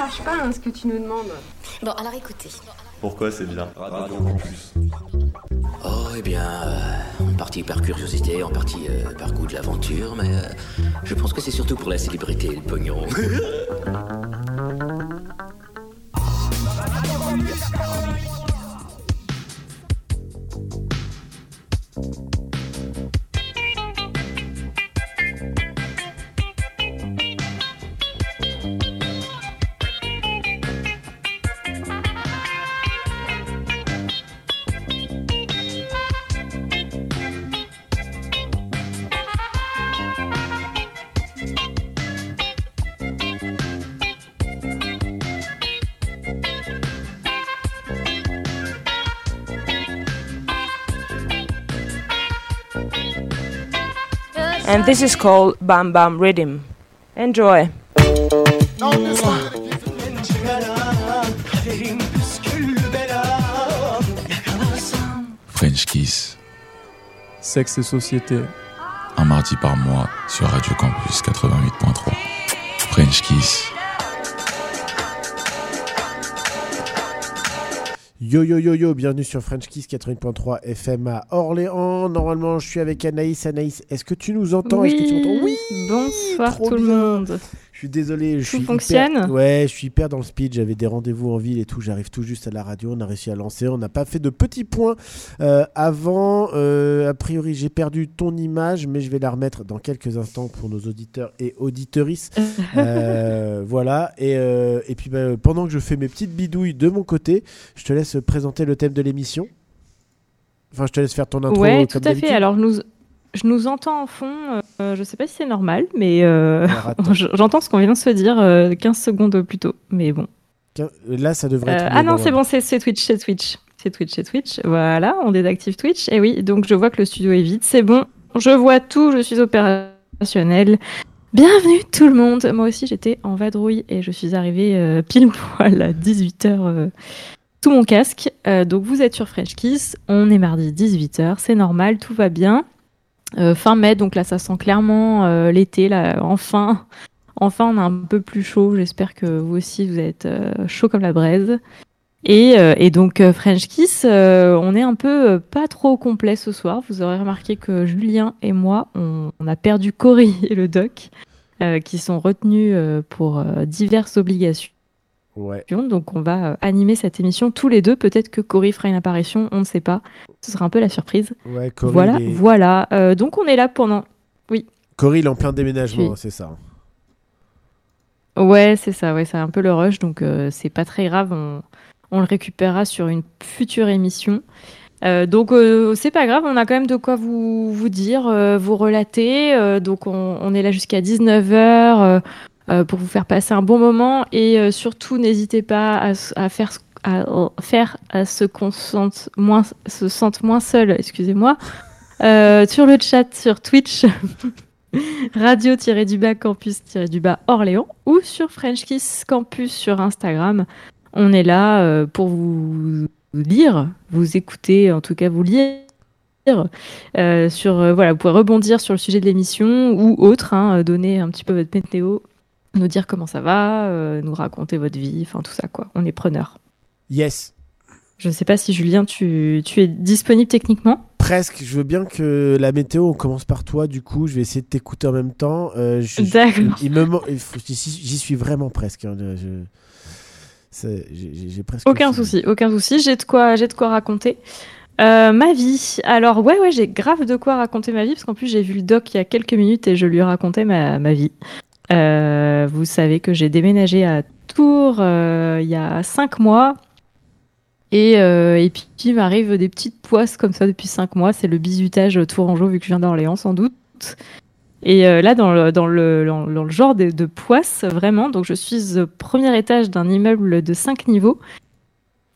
marche pas hein, ce que tu nous demandes. Bon, alors écoutez. Pourquoi c'est bien Radio Campus. Oh, eh bien, euh, en partie par curiosité, en partie euh, par goût de l'aventure, mais euh, je pense que c'est surtout pour la célébrité et le pognon. this is called Bam Bam Rhythm. Enjoy. French Kiss, Sexe et société. un mardi par mois sur Radio Campus 88.3. French Kiss. Yo yo yo yo, bienvenue sur French Kiss 80.3 FM à Orléans. Normalement, je suis avec Anaïs. Anaïs, est-ce que tu nous entends? Est-ce que tu m'entends? Oui Bonsoir tout le monde. Suis désolé, je suis hyper- fonctionne Ouais, je suis hyper dans le speed. J'avais des rendez-vous en ville et tout. J'arrive tout juste à la radio. On a réussi à lancer. On n'a pas fait de petits points euh, avant. Euh, a priori, j'ai perdu ton image, mais je vais la remettre dans quelques instants pour nos auditeurs et auditorices. Euh, voilà. Et, et puis, bah, pendant que je fais mes petites bidouilles de mon côté, je te laisse présenter le thème de l'émission. Enfin, je te laisse faire ton intro. ouais, tout à fait. Alors, nous, je nous entends en fond. euh, je sais pas si c'est normal, mais euh, j'entends ce qu'on vient de se dire euh, 15 secondes plus tôt. Mais bon. Là, ça devrait être. Euh, ah non, c'est bon, c'est Twitch, c'est Twitch. C'est Twitch, c'est Twitch. Voilà, on désactive Twitch. Et oui, donc je vois que le studio est vide. C'est bon, je vois tout, je suis opérationnel. Bienvenue tout le monde. Moi aussi, j'étais en vadrouille et je suis arrivée euh, pile poil à 18h sous mon casque. Euh, donc vous êtes sur French Kiss. On est mardi 18h, c'est normal, tout va bien. Euh, fin mai, donc là, ça sent clairement euh, l'été. Là, enfin, enfin, on a un peu plus chaud. J'espère que vous aussi, vous êtes euh, chaud comme la braise. Et, donc French Kiss, on est un peu pas trop complet ce soir. Vous aurez remarqué que Julien et moi, on, on a perdu Cory et le doc, qui sont retenus pour diverses obligations. Ouais. Donc on va euh, animer cette émission tous les deux. Peut-être que Cory fera une apparition, on ne sait pas. Ce sera un peu la surprise. Ouais, voilà, est- voilà. Euh, donc on est là pendant. Cory, il est en plein déménagement, Oui. c'est ça. Ouais, c'est ça. Ouais, c'est un peu le rush, donc euh, c'est pas très grave. On, on le récupérera sur une future émission. Euh, donc euh, c'est pas grave, on a quand même de quoi vous, vous dire, vous relater. Donc on, on est là jusqu'à 19h pour vous faire passer un bon moment et euh, surtout n'hésitez pas à, à faire à, ce qu'on se sente moins seul, excusez-moi, euh, sur le chat sur Twitch. Radio-du-bas campus-du-bas Orléans ou sur French Kiss Campus sur Instagram. On est là euh, pour vous lire, vous écouter, en tout cas vous lire. Euh, sur euh, voilà, vous pouvez rebondir sur le sujet de l'émission ou autre, hein, euh, donner un petit peu votre météo, nous dire comment ça va, euh, nous raconter votre vie, enfin tout ça quoi. On est preneur. Yes. Je ne sais pas si Julien, tu, tu es disponible techniquement. Presque. Je veux bien que la météo, on commence par toi. Du coup, je vais essayer de t'écouter en même temps. Euh, D'accord. J'y suis vraiment presque. hein. Je- J'ai presque. Aucun souci, aucun souci. J'ai de quoi, j'ai de quoi raconter. Euh, ma vie. Alors ouais, ouais, j'ai grave de quoi raconter ma vie parce qu'en plus j'ai vu le doc il y a quelques minutes et je lui racontais ma, ma vie. Euh, vous savez que j'ai déménagé à Tours euh, il y a cinq mois et, euh, et puis il m'arrive des petites poisses comme ça depuis cinq mois. C'est le bizutage tourangeau vu que je viens d'Orléans sans doute. Et euh, là, dans le, dans le, dans, le genre de, de poisse, vraiment, donc je suis au premier étage d'un immeuble de 5 niveaux.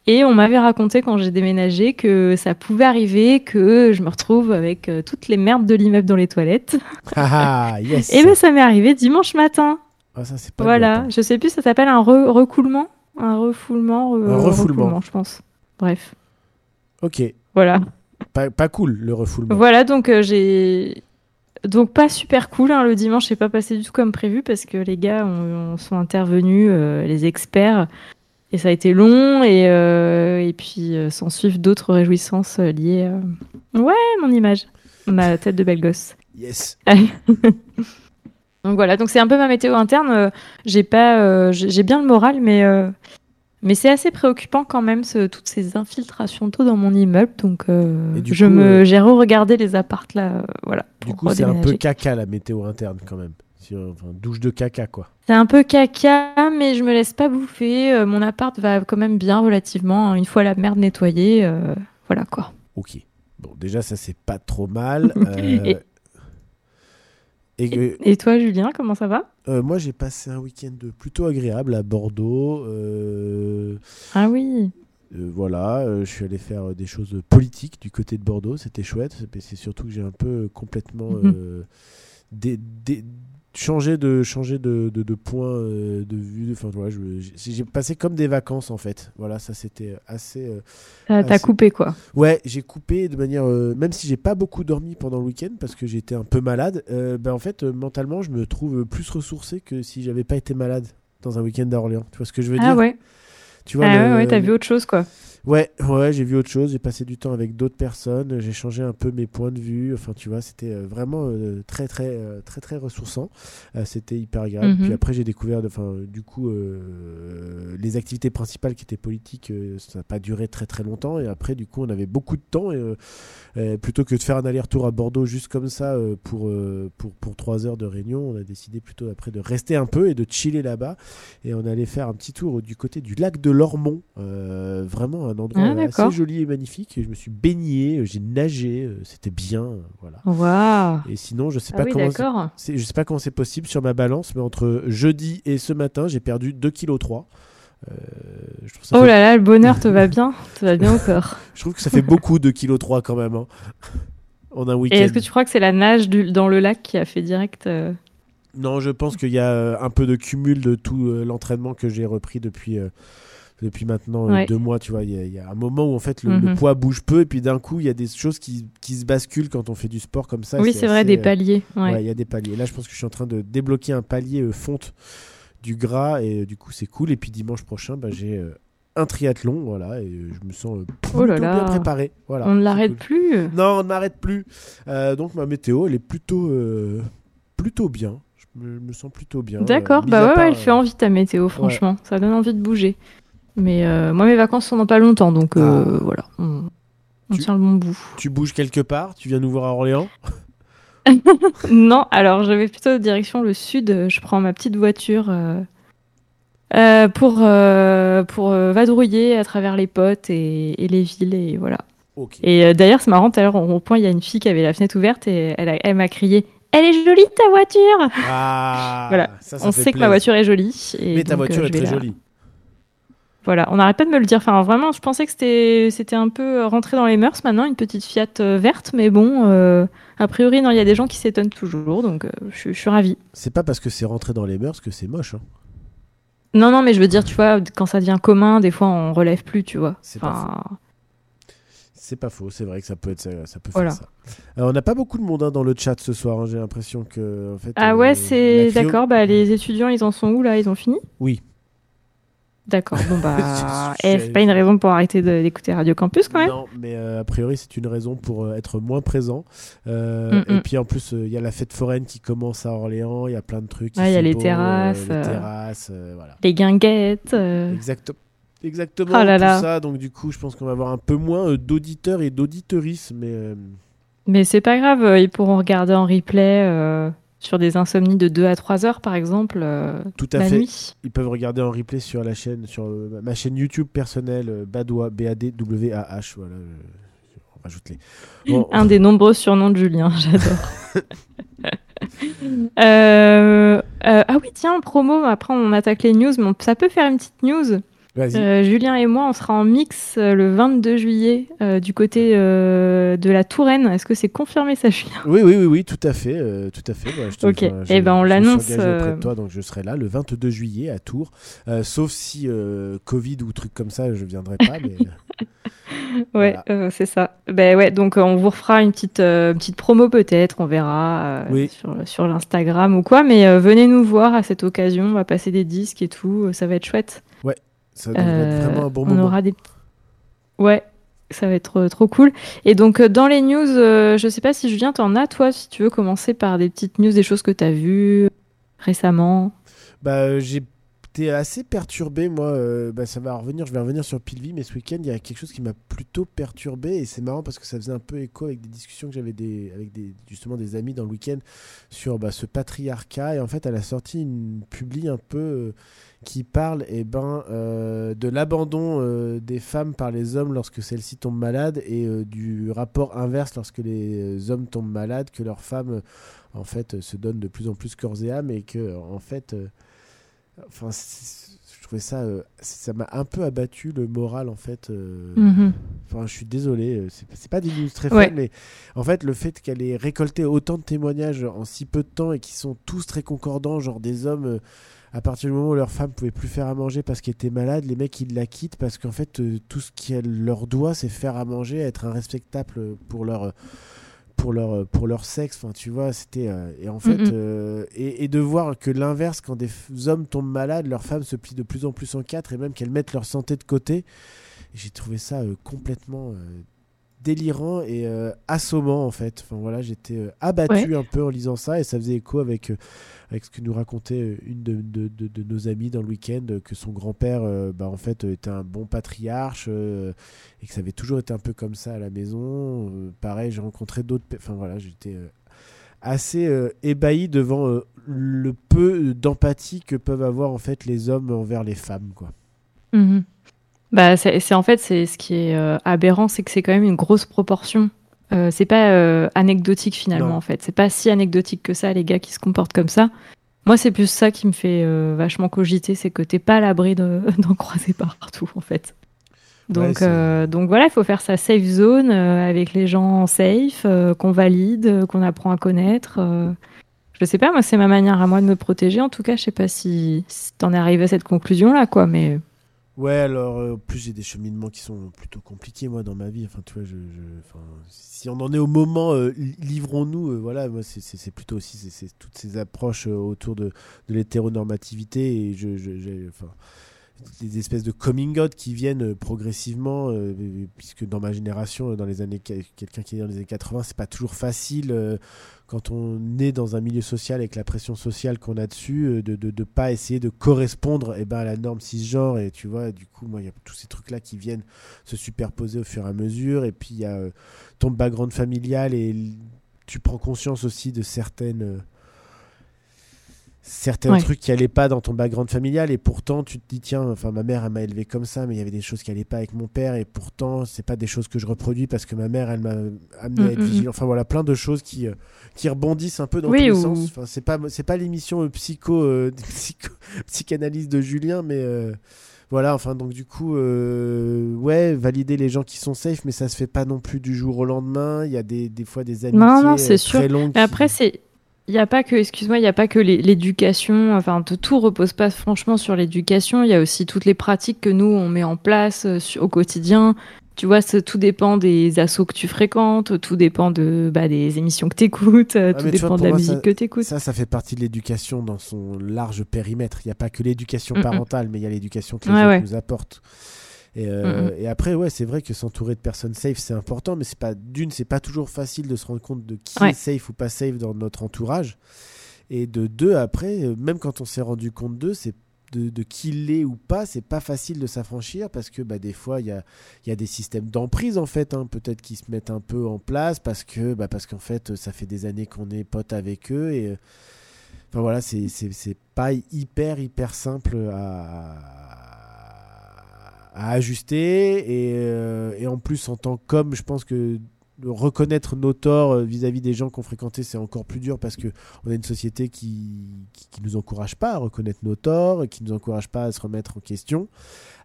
Et on m'avait raconté quand j'ai déménagé que ça pouvait arriver que je me retrouve avec euh, toutes les merdes de l'immeuble dans les toilettes. Ah, yes. Et ben ça m'est arrivé dimanche matin. Ah, ça, pas Voilà, je sais plus, ça s'appelle un re- recoulement Un refoulement Un refoulement. je pense. Bref, Ok. voilà. Pas, pas cool, le refoulement. Voilà, donc euh, j'ai. donc pas super cool. hein, Le dimanche, c'est pas passé du tout comme prévu parce que les gars ont- ont- sont intervenus, euh, les experts, et ça a été long. Et, euh, et puis euh, s'en suivent d'autres réjouissances euh, liées. Ouais, mon image, ma tête de belle gosse. Yes. Donc voilà, donc c'est un peu ma météo interne. J'ai pas, j'ai bien le moral, mais mais c'est assez préoccupant quand même ce- toutes ces infiltrations d'eau dans mon immeuble. Donc euh, je coup, me, euh, j'ai re-regardé les appartes là, euh, voilà. Du coup, c'est un peu caca la météo interne quand même. Enfin, douche de caca quoi. C'est un peu caca, mais je me laisse pas bouffer. Euh, mon appart va quand même bien relativement. hein, Une fois la merde nettoyée, euh, voilà quoi. Ok. Bon, déjà, ça, c'est pas trop mal. Euh, Et- et que- Et toi, Julien, comment ça va? Moi, j'ai passé un week-end plutôt agréable à Bordeaux. Ah oui. euh, voilà, euh, je suis allé faire euh, des choses politiques du côté de Bordeaux. C'était chouette. Mais c'est surtout que j'ai un peu complètement Mhm. dé- dé- changé de changer de, de, de point euh, de vue. Enfin, voilà, j'ai passé comme des vacances en fait. Voilà, ça c'était assez. euh, T'as Ah, coupé quoi Ouais, j'ai coupé de manière. euh, même si j'ai pas beaucoup dormi pendant le week-end parce que j'étais un peu malade, euh, ben en fait, mentalement, je me trouve plus ressourcé que si j'avais pas été malade dans un week-end à Orléans. Tu vois ce que je veux Ah dire? ouais. Tu vois Ah le- ouais, ouais, t'as vu autre chose quoi. Ouais, ouais, j'ai vu autre chose. J'ai passé du temps avec d'autres personnes. J'ai changé un peu mes points de vue. Enfin, tu vois, c'était euh, vraiment euh, très, très, euh, très, très ressourçant. Euh, c'était hyper agréable. Mhm. Puis après, j'ai découvert, enfin, du coup, les activités principales qui étaient politiques. ça n'a pas duré très, très longtemps. Et après, du coup, on avait beaucoup de temps. Et plutôt que de faire un aller-retour à Bordeaux juste comme ça pour, pour, pour trois heures de réunion, on a décidé plutôt après de rester un peu et de chiller là-bas. Et on allait faire un petit tour du côté du lac de Lormont. Vraiment un endroit Ah, assez joli et magnifique. Et je me suis baigné, euh, j'ai nagé, euh, c'était bien. euh, voilà. Waouh. Et sinon, je sais Ah pas oui, comment. d'accord. c'est- Je sais pas comment c'est possible sur ma balance, mais entre jeudi et ce matin, j'ai perdu 2,3 kg. Euh, je, trouve ça Oh fait- là là, le bonheur te va bien, te va bien au corps. je trouve que ça fait beaucoup de kg 3 quand même. hein, en un week-end. Et est-ce que tu crois que c'est la nage du- dans le lac qui a fait direct euh, Non, je pense qu'il y a un peu de cumul de tout l'entraînement que j'ai repris depuis, euh, depuis maintenant euh, Ouais. deux mois. Tu vois, il y, a- il y a un moment où en fait le, le Mhm. poids bouge peu et puis d'un coup il y a des choses qui, qui se basculent quand on fait du sport comme ça. Oui, c'est vrai, des euh, paliers. Ouais. Ouais, il y a des paliers. Là, je pense que je suis en train de débloquer un palier euh, fonte du gras et euh, du coup c'est cool. Et puis dimanche prochain, bah, j'ai euh, un triathlon, voilà, et je me sens Oh là plutôt là. bien préparé. Voilà, On ne l'arrête cool. plus. Non, on n'arrête plus. Euh, donc ma météo, elle est plutôt, plutôt bien. Je me, me sens plutôt bien. D'accord, bah ouais, part, elle fait envie ta météo, franchement. Ça donne envie de bouger. Mais euh, moi, mes vacances sont dans pas longtemps, donc euh, Ah. voilà. On, on Tu- tient le bon bout. Tu bouges quelque part Tu viens nous voir à Orléans? Non, alors je vais plutôt direction le sud. Je prends ma petite voiture euh, pour, pour vadrouiller à travers les potes et, et les villes, et voilà. Et d'ailleurs, c'est marrant, tout à l'heure, au rond-point, il y a une fille qui avait la fenêtre ouverte et elle, m'a crié Elle est jolie ta voiture Ah, Voilà. ça, ça On sait que ma voiture est jolie. et Mais ta voiture est très la- jolie. Voilà, on n'arrête pas de me le dire. Enfin, vraiment, je pensais que c'était un peu rentré dans les mœurs maintenant, une petite Fiat euh, verte, mais bon, euh, a priori, il y a des gens qui s'étonnent toujours, donc euh, je, suis- je suis ravie. C'est pas parce que c'est rentré dans les mœurs que c'est moche. hein. Non, non, mais je veux dire, tu vois, quand ça devient commun, des fois, on relève plus, tu vois. C'est pas Enfin, C'est pas faux, c'est vrai que ça peut être ça, ça peut Voilà. faire ça. Euh, on n'a pas beaucoup de monde hein, dans le chat ce soir. hein, J'ai l'impression que en fait. Ah euh, ouais, c'est d'accord. Bah, les étudiants, ils en sont où là? Ils ont fini? Oui. D'accord. Bon bah, eh, c'est pas une raison pour arrêter d'écouter Radio Campus quand même. Non, mais euh, a priori c'est une raison pour euh, être moins présent. Euh, Mm, Et mm. puis en plus il y a la fête foraine qui commence à Orléans. Il y a plein de trucs. Ouais, il y a les beau, terrasses, les terrasses, voilà. Les guinguettes. Exactement. Exactement. Oh là tout là. ça. Donc du coup, je pense qu'on va avoir un peu moins d'auditeurs et d'auditeuristes, mais Mais c'est pas grave, ils pourront regarder en replay sur des insomnies de 2 à 3 heures par exemple, euh, tout à la fait. nuit. Ils peuvent regarder en replay sur la chaîne, sur euh, ma chaîne YouTube personnelle, euh, Badois, B A D W A H. Voilà. euh, on rajoute les. Bon, Un des nombreux surnoms de Julien, j'adore. Ah oui, tiens, promo, après on attaque les news, mais on- ça peut faire une petite news. Euh, Julien et moi, on sera en mix euh, le 22 juillet euh, du côté euh, de la Touraine. Est-ce que c'est confirmé ça, Julien? Oui, oui, oui, oui, tout à fait, tout à fait. Je te- Ok. enfin, Eh ben, on l'annonce, engagé auprès de toi, donc je serai là le 22 juillet à Tours. Sauf si Covid ou truc comme ça, je viendrai pas. mais... Ouais, c'est ça. Ben ouais, donc on vous refera une petite, petite promo peut-être, on verra Oui. sur, sur l'Instagram ou quoi. Mais venez nous voir à cette occasion, on va passer des disques et tout, ça va être chouette. Ça devrait être Euh, vraiment un bon on moment. aura des. Ouais, ça va être euh, trop cool. Et donc euh, dans les news, euh, je sais pas si Julien t'en as toi, si tu veux commencer par des petites news, des choses que t'as vues récemment. Bah, euh, j'ai été assez perturbé, moi. euh, bah, ça va revenir, je vais revenir sur Pilvi, mais ce week-end, il y a quelque chose qui m'a plutôt perturbé. Et c'est marrant parce que ça faisait un peu écho avec des discussions que j'avais des, avec des, justement des amis dans le week-end sur bah, ce patriarcat. Et en fait, elle a sorti une publi un peu. euh, qui parle eh ben, euh, de l'abandon euh, des femmes par les hommes lorsque celles-ci tombent malades et euh, du rapport inverse lorsque les hommes tombent malades, que leurs femmes en fait se donnent de plus en plus corps et âme et que en fait enfin je trouvais ça ça m'a un peu abattu le moral en fait Mhm. Enfin, je suis désolé, c'est pas des news très Ouais. fun, mais en fait, le fait qu'elle ait récolté autant de témoignages en si peu de temps et qui sont tous très concordants, genre des hommes, à partir du moment où leur femme pouvait plus faire à manger parce qu'elle était malade, les mecs ils la quittent parce qu'en fait, euh, tout ce qu'elle leur doit, c'est faire à manger, être un respectable pour leur. pour leur, pour leur sexe, enfin tu vois, c'était. euh, et en fait, Mhm. euh, et, et de voir que l'inverse, quand des hommes tombent malades, leurs femmes se plient de plus en plus en quatre et même qu'elles mettent leur santé de côté. J'ai trouvé ça complètement délirant et euh, assommant en fait. Enfin voilà, j'étais euh, abattu un peu en lisant ça et ça faisait écho avec, euh, avec ce que nous racontait une de, de- de- de nos amies dans le week-end, que son grand-père bah, en fait était un bon patriarche et que ça avait toujours été un peu comme ça à la maison. Pareil, j'ai rencontré d'autres. Enfin voilà, j'étais assez euh, ébahi devant euh, le peu d'empathie que peuvent avoir en fait les hommes envers les femmes quoi. Mhm. Bah, c'est en fait c'est ce qui est euh, aberrant, c'est que c'est quand même une grosse proportion. Euh, c'est pas euh, anecdotique finalement Non. en fait. C'est pas si anecdotique que ça les gars qui se comportent comme ça. Moi c'est plus ça qui me fait euh, vachement cogiter, c'est que t'es pas à l'abri de- d'en croiser partout en fait. Donc, donc voilà, il faut faire sa safe zone avec les gens safe, qu'on valide, qu'on apprend à connaître. Je sais pas, moi c'est ma manière à moi de me protéger. En tout cas, je sais pas si, si t'en es arrivé à cette conclusion là quoi, mais Ouais, alors, euh, en plus, j'ai des cheminements qui sont plutôt compliqués, moi, dans ma vie. Enfin, tu vois, je, je- enfin, si on en est au moment, euh, li- livrons-nous. euh, voilà, moi, c'est- c'est plutôt aussi c'est- c'est toutes ces approches euh, autour de, de l'hétéronormativité et je, je- j'ai- enfin, des espèces de coming out qui viennent euh, progressivement, euh, puisque dans ma génération, euh, dans les années, quelqu'un qui est dans les années 80, c'est pas toujours facile. quand on est dans un milieu social avec la pression sociale qu'on a dessus, de, de, de pas essayer de correspondre eh ben, à la norme cisgenre. Et tu vois, du coup, moi, il y a tous ces trucs-là qui viennent se superposer au fur et à mesure. Et puis, il y a ton background familial et tu prends conscience aussi de certaines. Certains Ouais. trucs qui allaient pas dans ton background familial et pourtant tu te dis tiens enfin ma mère elle m'a élevé comme ça mais il y avait des choses qui allaient pas avec mon père et pourtant c'est pas des choses que je reproduis parce que ma mère elle m'a amené à être Mm, mm, mm. vigilant enfin voilà plein de choses qui euh, qui rebondissent un peu dans Oui, tous les ou- sens enfin c'est pas c'est pas l'émission euh, psycho, euh, psycho psychanalyse de Julien mais euh, voilà enfin donc du coup euh, ouais valider les gens qui sont safe mais ça se fait pas non plus du jour au lendemain il y a des, des fois des amitiés Non, non, c'est euh, sûr. très longues Mais qui- après, c'est. Il n'y a pas que, excuse-moi, il n'y a pas que l'éducation, enfin, tout repose pas franchement sur l'éducation. Il y a aussi toutes les pratiques que nous, on met en place euh, au quotidien. Tu vois, tout dépend des assos que tu fréquentes, tout dépend de, bah, des émissions que tu écoutes, tout Ah, tu vois, dépend pour de la moi, musique ça- que tu écoutes. Ça, ça fait partie de l'éducation dans son large périmètre. Il n'y a pas que l'éducation Mm, mm. parentale, mais il y a l'éducation que les ouais. nous apportent. Et, euh, Mm, et après, ouais, c'est vrai que s'entourer de personnes safe, c'est important, mais c'est pas d'une, c'est pas toujours facile de se rendre compte de qui Ouais. est safe ou pas safe dans notre entourage. Et de deux, après, euh, même quand on s'est rendu compte d'eux, c'est de, de qui l'est ou pas, c'est pas facile de s'affranchir parce que bah, des fois il y a, y a des systèmes d'emprise en fait, hein, peut-être qui se mettent un peu en place parce que bah, parce qu'en fait ça fait des années qu'on est potes avec eux et euh, enfin voilà c'est pas hyper hyper simple à à ajuster et, euh, et en plus en tant qu'homme je pense que reconnaître nos torts euh, vis-à-vis des gens qu'on fréquentait c'est encore plus dur parce que on a une société qui, qui, nous encourage pas à reconnaître nos torts, qui nous encourage pas à se remettre en question.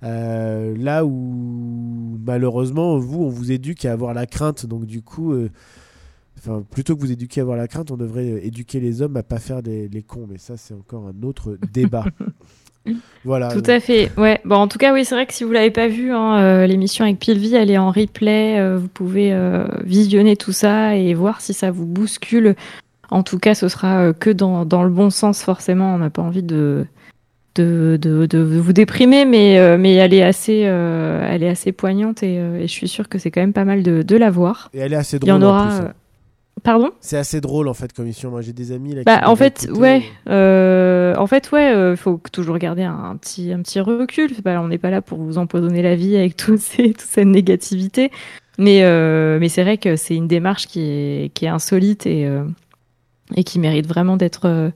Euh, là où malheureusement vous on vous éduque à avoir la crainte, donc du coup, enfin plutôt que vous éduquer à avoir la crainte, on devrait éduquer les hommes à pas faire des, les cons, mais ça c'est encore un autre débat. Voilà. Tout à fait. Ouais. Bon, en tout cas, oui, c'est vrai que si vous l'avez pas vu, hein, euh, l'émission avec Pilvi, elle est en replay. euh, vous pouvez euh, visionner tout ça et voir si ça vous bouscule. En tout cas, ce sera que dans, dans le bon sens, forcément. On n'a pas envie de, de, de, de vous déprimer, mais, mais elle, est assez, elle est assez poignante et, et je suis sûre que c'est quand même pas mal de, de la voir. Et elle est assez Il y drôle. en en aura. plus, hein. Pardon C'est assez drôle en fait comme émission. Moi j'ai des amis là. Bah, qui en fait, écouté. ouais, euh, en fait, ouais, euh, faut toujours garder un, petit, un petit recul. Pas- on n'est pas là pour vous empoisonner la vie avec tout ces, toute cette négativité, mais, euh, mais c'est vrai que c'est une démarche qui est, qui est insolite et, euh, et qui mérite vraiment d'être,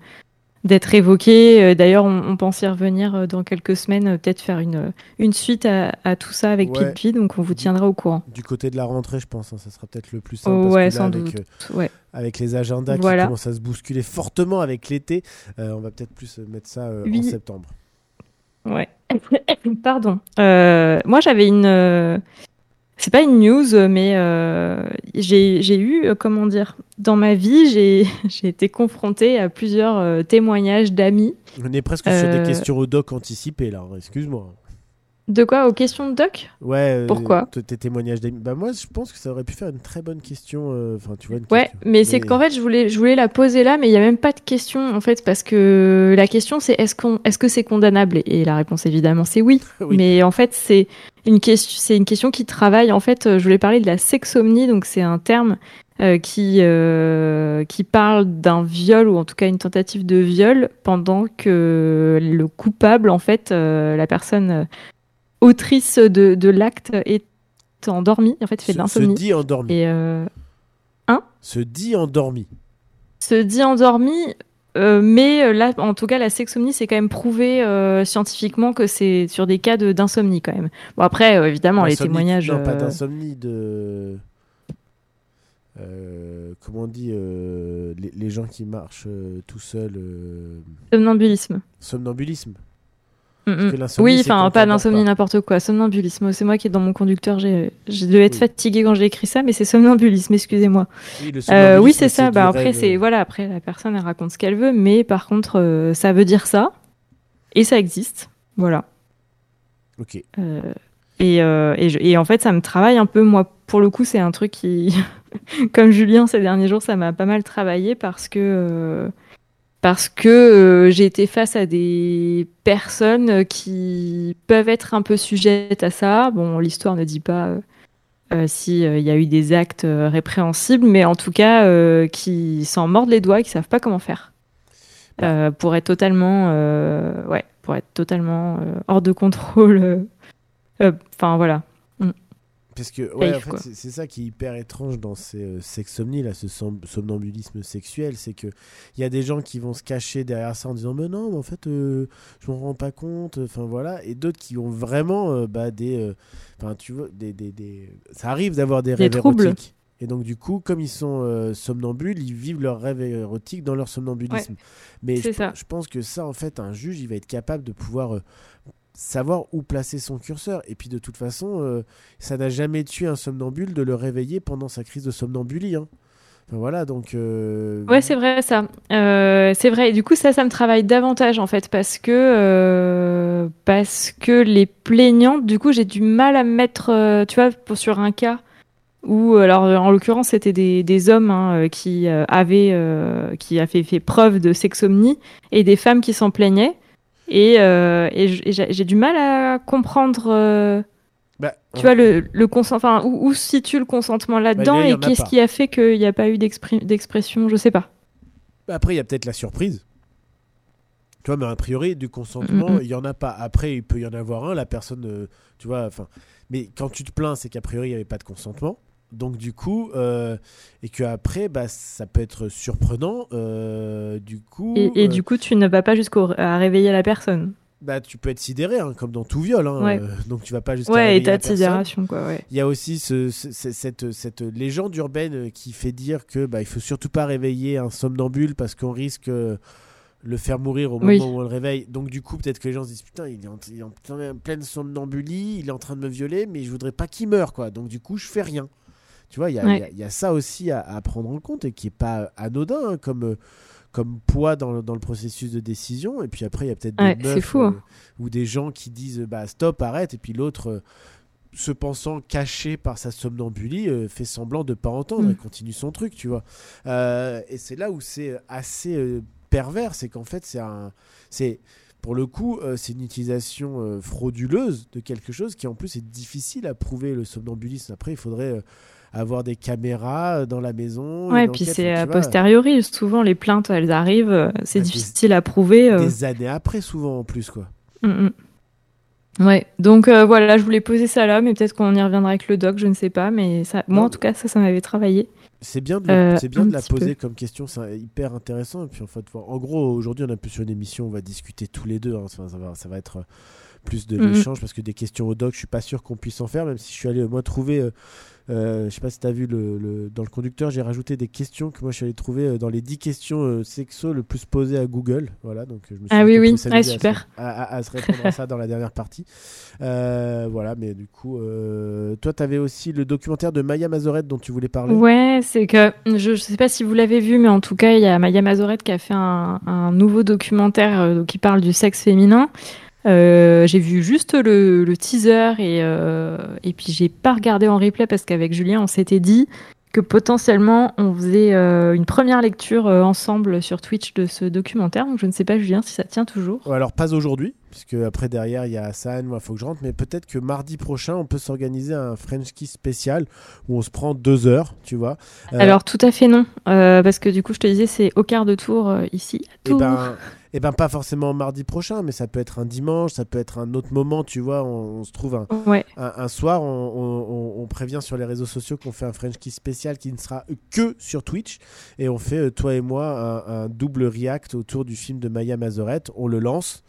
d'être évoquée. Euh, D'ailleurs, on, on pense y revenir euh, dans quelques semaines, euh, peut-être faire une, une suite à, à tout ça avec Ouais. Pilpi, donc on vous tiendra au courant. Du côté de la rentrée, je pense, hein, ça sera peut-être le plus simple. Oh, parce ouais, que là, sans avec, doute. euh, Ouais. avec les agendas Voilà. qui commencent à se bousculer fortement avec l'été, euh, on va peut-être plus mettre ça euh, en septembre. Ouais. Pardon. Moi, j'avais une. C'est pas une news, mais euh, j'ai eu, euh, comment dire, dans ma vie, j'ai été confrontée à plusieurs euh, témoignages d'amis. On est presque sur des questions au doc anticipées là. Excuse-moi. De quoi Aux questions de doc? Ouais. euh, Pourquoi? Tes témoignages d'amis. Bah moi, je pense que ça aurait pu faire une très bonne question. euh, Enfin, tu vois. Une Ouais, question. mais c'est qu'en fait, je voulais, je voulais la poser là, mais il n'y a même pas de question, en fait, parce que la question, c'est est-ce qu'on, est-ce que c'est condamnable? Et la réponse, évidemment, c'est oui. Oui. Mais en fait, c'est une question, c'est une question qui travaille. En fait, euh, je voulais parler de la sexomnie, donc c'est un terme euh, qui qui parle d'un viol ou en tout cas une tentative de viol pendant que le coupable, en fait, la personne autrice de, de l'acte est endormie. En fait, fait de Se, se l'insomnie. dit endormi. Et euh, Se dit endormi. se dit endormi, euh, mais euh, là, en tout cas, la sexomnie, c'est quand même prouvé euh, scientifiquement que c'est sur des cas de- d'insomnie quand même. Bon, après, euh, évidemment, les témoignages. Non, pas d'insomnie, de. comment on dit les, les gens qui marchent tout seuls. somnambulisme. somnambulisme. Mm, mm. l'insomnie, Oui, enfin, pas pas. n'importe quoi. Somnambulisme. C'est moi qui est dans mon conducteur. J'ai, devais être Oui. fatiguée quand j'ai écrit ça, mais c'est somnambulisme. Excusez-moi. Oui, Euh, oui, c'est ça. Bah après, c'est euh, voilà. Après, la personne elle raconte ce qu'elle veut, mais par contre, euh, ça veut dire ça, et ça existe. Voilà. Ok. Euh, et, et, je- et en fait, ça me travaille un peu. Moi, pour le coup, c'est un truc qui, comme Julien ces derniers jours, ça m'a pas mal travaillé parce que parce que euh, j'ai été face à des personnes qui peuvent être un peu sujettes à ça. Bon, l'histoire ne dit pas euh, euh, si euh, il y a eu des actes euh, répréhensibles, mais en tout cas, euh, qui s'en mordent les doigts, et qui savent pas comment faire. Euh, pour être totalement, euh, ouais, pour être totalement euh, hors de contrôle. euh, euh, Enfin voilà. Parce que ouais, en fait, c'est ça qui est hyper étrange dans ces euh, sexomnies là, ce som- somnambulisme sexuel, c'est que il y a des gens qui vont se cacher derrière ça en disant mais non, mais en fait euh, je m'en rends pas compte, enfin voilà, et d'autres qui ont vraiment euh, bah, des, euh, enfin tu vois, des, des, des- ça arrive d'avoir des Des rêves troubles. érotiques. Et donc du coup, comme ils sont euh, somnambules, ils vivent leurs rêves érotiques dans leur somnambulisme. Mais je, ça. je pense que ça, en fait, un juge, il va être capable de pouvoir savoir où placer son curseur. Et puis de toute façon, euh, ça n'a jamais tué un somnambule de le réveiller pendant sa crise de somnambulie. hein. Enfin, voilà, donc. euh, Ouais, c'est vrai ça. Euh, c'est vrai. Et du coup, ça, ça me travaille davantage en fait parce que parce que les plaignantes, du coup, j'ai du mal à me mettre, tu vois, pour, sur un cas où, alors en l'occurrence, c'était des, des hommes hein, qui avaient qui avaient fait preuve de sexomnie et des femmes qui s'en plaignaient. Et, euh, et j'ai du mal à comprendre, euh, bah, tu vois, le, le consent, enfin, où, où se situe le consentement là-dedans là, il y et qu'est-ce qui a fait qu'il n'y a pas eu d'expression, je sais pas. Après, il y a peut-être la surprise. Tu vois, mais a priori, du consentement, Mm, mm. il y en a pas. Après, il peut y en avoir un, la personne, euh, tu vois, enfin. Mais quand tu te plains, c'est qu'a priori, il n'y avait pas de consentement. Donc, du coup, euh, et que après, bah, ça peut être surprenant. euh, du coup, Et, et euh, du coup, tu ne vas pas jusqu'à réveiller la personne. bah, tu peux être sidéré, hein, comme dans tout viol. hein, Ouais. euh, donc, tu vas pas jusqu'à Ouais, réveiller état la de personne. sidération, quoi, ouais. Il y a aussi ce- ce- ce- cette, cette légende urbaine qui fait dire que bah, il faut surtout pas réveiller un somnambule parce qu'on risque euh, le faire mourir au moment Oui. où on le réveille. Donc du coup, peut-être que les gens se disent putain, il est en, il est en plein- pleine somnambulie, il est en train de me violer, mais je voudrais pas qu'il meure quoi. Donc du coup, je fais rien. Tu vois, il y, a- Ouais. il y a- il y a ça aussi à, à prendre en compte et qui est pas anodin hein, comme euh, comme poids dans le, dans le processus de décision. Et puis après, il y a peut-être des Ouais, meufs, fou, hein. euh, ou des gens qui disent bah stop, arrête, et puis l'autre. euh, se pensant caché par sa somnambulie, euh, fait semblant de pas entendre Mm. et continue son truc, tu vois. Et c'est là où c'est assez pervers, c'est qu'en fait, c'est un, c'est pour le coup, euh, c'est une utilisation euh, frauduleuse de quelque chose qui en plus est difficile à prouver le somnambulisme. Après, il faudrait euh, avoir des caméras euh, dans la maison. Ouais, puis c'est a posteriori. Souvent, les plaintes, elles arrivent, euh, c'est des- difficile à prouver. euh. Des années après, souvent en plus, quoi. Mm, mm. Ouais, donc euh, voilà, je voulais poser ça là, mais peut-être qu'on y reviendra avec le doc, je ne sais pas, mais ça, moi Non, en tout cas, ça, ça m'avait travaillé. C'est bien de, Euh, bien de la peu. poser comme question, c'est hyper intéressant. Et puis en fait, en gros, aujourd'hui, on un peu sur une émission, on va discuter tous les deux. hein. Enfin, ça, va, ça va être plus de Mhm. l'échange parce que des questions au doc, je suis pas sûr qu'on puisse en faire, même si je suis allé moi trouver. euh, euh, je sais pas si tu as vu le, le- dans le conducteur, j'ai rajouté des questions que moi je suis allé trouver euh, dans les 10 questions euh, sexo le plus posées à Google. Voilà, donc je me suis Ah oui, oui. se- super. À, à- à se répondre à ça dans la dernière partie. Euh, voilà, mais du coup, toi, tu avais aussi le documentaire de Maya Mazoret dont tu voulais parler. Ouais, c'est que je ne sais pas si vous l'avez vu, mais en tout cas, il y a Maya Mazoret qui a fait un, un nouveau documentaire qui parle du sexe féminin. Euh, j'ai vu juste le, le teaser et, euh, et puis j'ai pas regardé en replay parce qu'avec Julien, on s'était dit que potentiellement on faisait euh, une première lecture euh, ensemble sur Twitch de ce documentaire. Donc je ne sais pas, Julien, si ça tient toujours. Alors pas aujourd'hui, puisque après derrière il y a Hassan, moi il faut que je rentre, mais peut-être que mardi prochain on peut s'organiser un French Kiss spécial où on se prend deux heures, tu vois. Euh, Alors tout à fait non, euh, parce que du coup je te disais c'est au quart de tour euh, ici. à et Tours. ben, et ben pas forcément mardi prochain, mais ça peut être un dimanche, ça peut être un autre moment, tu vois. On, on se trouve un, Ouais. un, un soir, on, on- on- on prévient sur les réseaux sociaux qu'on fait un French Kiss spécial qui ne sera que sur Twitch, et on fait toi et moi un, un double react autour du film de Maya Mazoret. On le lance.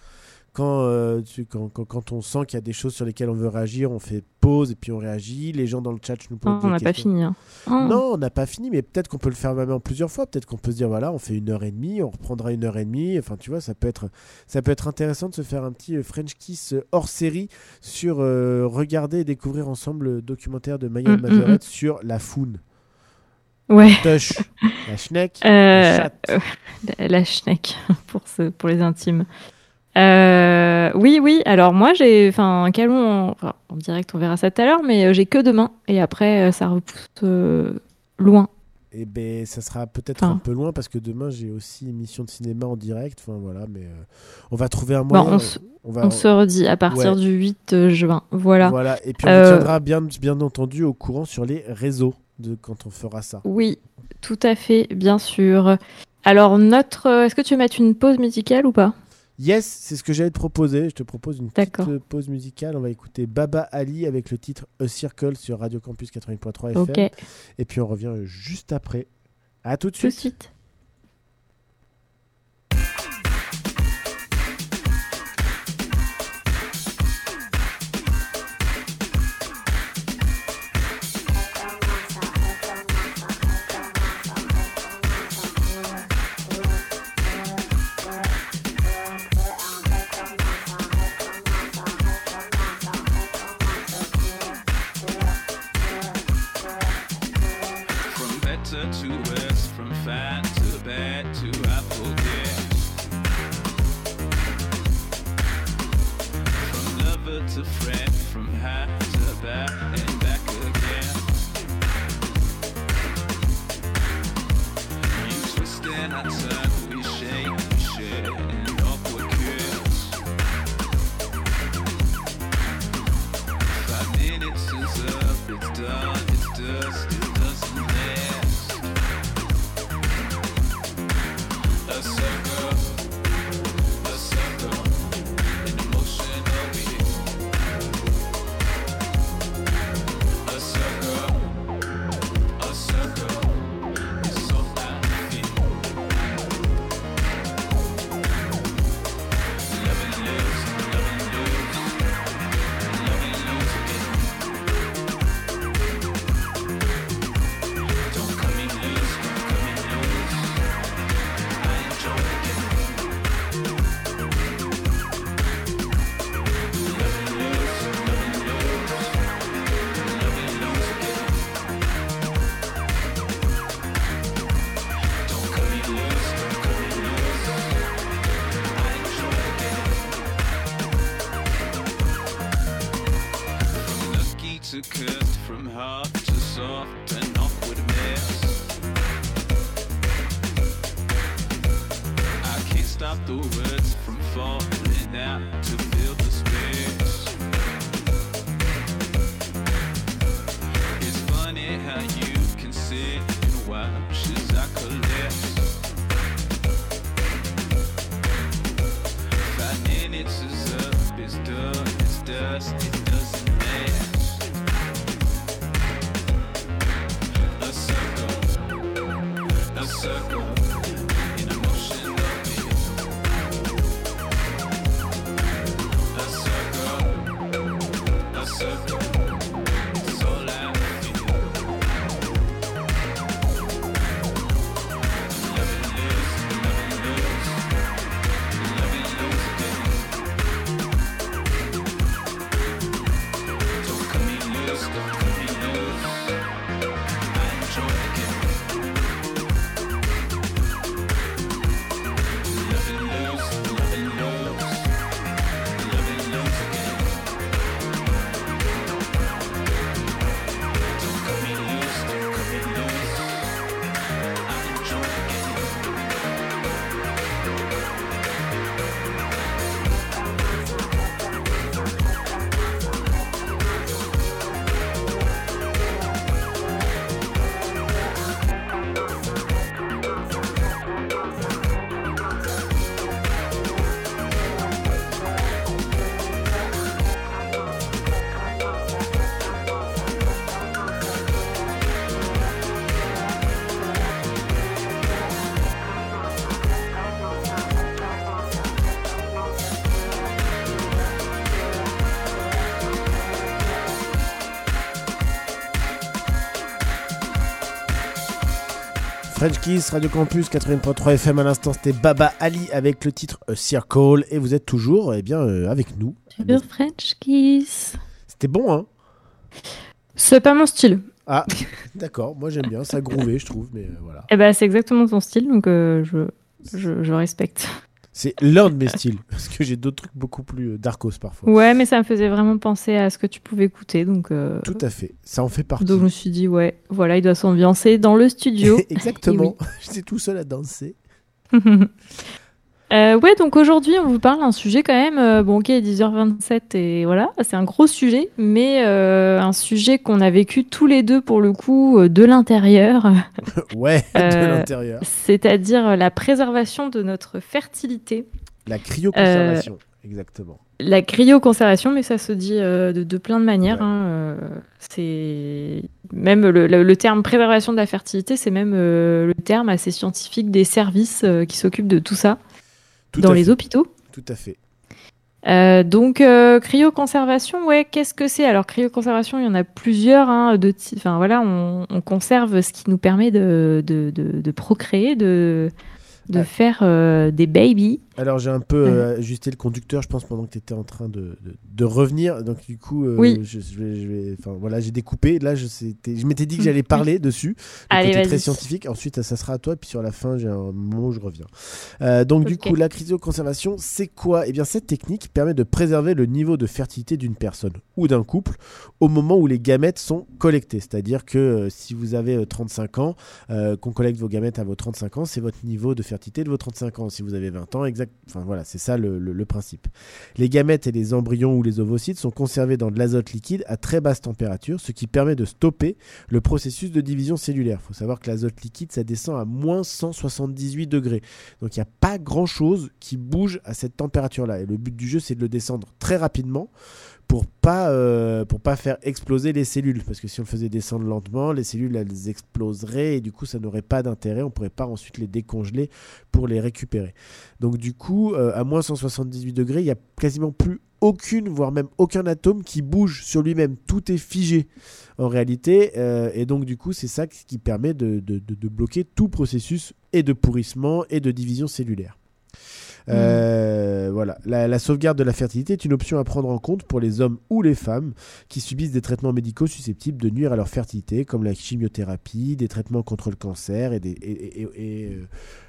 Quand, euh, tu- quand, quand, quand on sent qu'il y a des choses sur lesquelles on veut réagir, on fait pause et puis on réagit. Les gens dans le chat nous posent des on n'a pas fini. hein. Oh. Non, on n'a pas fini, mais peut-être qu'on peut le faire même en plusieurs fois. Peut-être qu'on peut se dire, voilà, on fait une heure et demie, on reprendra une heure et demie. Enfin, tu vois, ça peut être, ça peut être intéressant de se faire un petit euh, French Kiss euh, hors série sur euh, regarder et découvrir ensemble le documentaire de Maya Mm, mm, Mazoret sur la faune. Ouais. La schneck, Euh, la euh, la, la schneck pour, ce, pour les intimes. Euh, oui, oui. Alors moi, j'ai, enfin, Calon en, enfin, en direct, on verra ça tout à l'heure, mais euh, j'ai que demain et après, euh, ça repousse euh, loin. Et ben, ça sera peut-être Enfin. un peu loin parce que demain j'ai aussi émission de cinéma en direct. Enfin voilà, mais euh, on va trouver un Bon, moyen. on se- on va, On se redit à partir Ouais. du 8 juin. Voilà. Voilà, et puis on vous tiendra bien, bien entendu au courant sur les réseaux de quand on fera ça. Oui, tout à fait, bien sûr. Alors notre, est-ce que tu veux mettre une pause musicale ou pas? Yes, c'est ce que j'allais te proposer. Je te propose une petite pause musicale. On va écouter Baba Ali avec le titre A Circle sur Radio Campus 80.3 FM. Ok, Et puis on revient juste après. À tout de tout de suite. French Kiss, Radio Campus 80.3 FM. À l'instant, c'était Baba Ali avec le titre A Circle. Et vous êtes toujours eh bien, euh, avec nous. Le French Kiss. C'était bon, hein? C'est pas mon style. Ah, d'accord. Moi, j'aime bien. Ça groovait, je trouve. Mais euh, voilà. Eh ben, c'est exactement ton style, donc euh, je, je, je respecte. C'est l'un de mes styles. Parce que j'ai d'autres trucs beaucoup plus euh, darkos parfois. Ouais, mais ça me faisait vraiment penser à ce que tu pouvais écouter, donc. euh, Tout à fait. Ça en fait partie. Donc je me suis dit, ouais, voilà, il doit s'ambiancer dans le studio. Exactement. J'étais tout seul à danser. Euh, ouais, donc aujourd'hui, on vous parle d'un sujet quand même, euh, bon, ok, 10h27, et voilà, c'est un gros sujet, mais euh, un sujet qu'on a vécu tous les deux, pour le coup, euh, de l'intérieur, ouais, de l'intérieur. c'est-à-dire la préservation de notre fertilité. La cryoconservation. Exactement. La cryoconservation, mais ça se dit de, de plein de manières. hein, c'est même le, le- le terme préservation de la fertilité, c'est même le terme assez scientifique des services qui s'occupent de tout ça Tout dans les fait. hôpitaux. Tout à fait. Euh, donc euh, cryoconservation, ouais, qu'est-ce que c'est? Alors cryoconservation, il y en a plusieurs. Hein, de enfin voilà, on, on conserve ce qui nous permet de, de, de, de procréer, de, de Ouais. faire euh, des babies. Alors j'ai un peu euh, ajusté le conducteur, je pense, pendant que tu étais en train de, de, de revenir. Donc du coup, euh, Oui. je, je vais, je vais- enfin voilà, j'ai découpé. Là, je, m'étais dit que j'allais parler dessus. Le Allez, côté très scientifique. Ensuite, ça sera à toi. Puis sur la fin, j'ai un moment où je reviens. Euh, donc du coup, la cryoconservation, c'est quoi? Eh bien, cette technique permet de préserver le niveau de fertilité d'une personne ou d'un couple au moment où les gamètes sont collectés. C'est-à-dire que si vous avez euh, 35 ans, qu'on collecte vos gamètes à vos 35 ans, c'est votre niveau de fertilité de vos 35 ans. Si vous avez 20 ans, Enfin voilà, c'est ça le, le- principe. Les gamètes et les embryons ou les ovocytes sont conservés dans de l'azote liquide à très basse température, ce qui permet de stopper le processus de division cellulaire. Il faut savoir que l'azote liquide, ça descend à moins 178 degrés. Donc il n'y a pas grand-chose qui bouge à cette température-là. Et le but du jeu, c'est de le descendre très rapidement pour pas euh, pas faire exploser les cellules. Parce que si on le faisait descendre lentement les cellules elles exploseraient et du coup ça n'aurait pas d'intérêt. On pourrait pas ensuite les décongeler pour les récupérer. Donc du coup euh, à moins 178 degrés il y a quasiment plus aucune voire même aucun atome qui bouge sur lui-même. Tout est figé en réalité. Euh, et donc du coup c'est ça qui permet de bloquer tout processus et de pourrissement et de division cellulaire Euh, Voilà. La, la sauvegarde de la fertilité est une option à prendre en compte pour les hommes ou les femmes qui subissent des traitements médicaux susceptibles de nuire à leur fertilité, comme la chimiothérapie, des traitements contre le cancer et, des, et, et-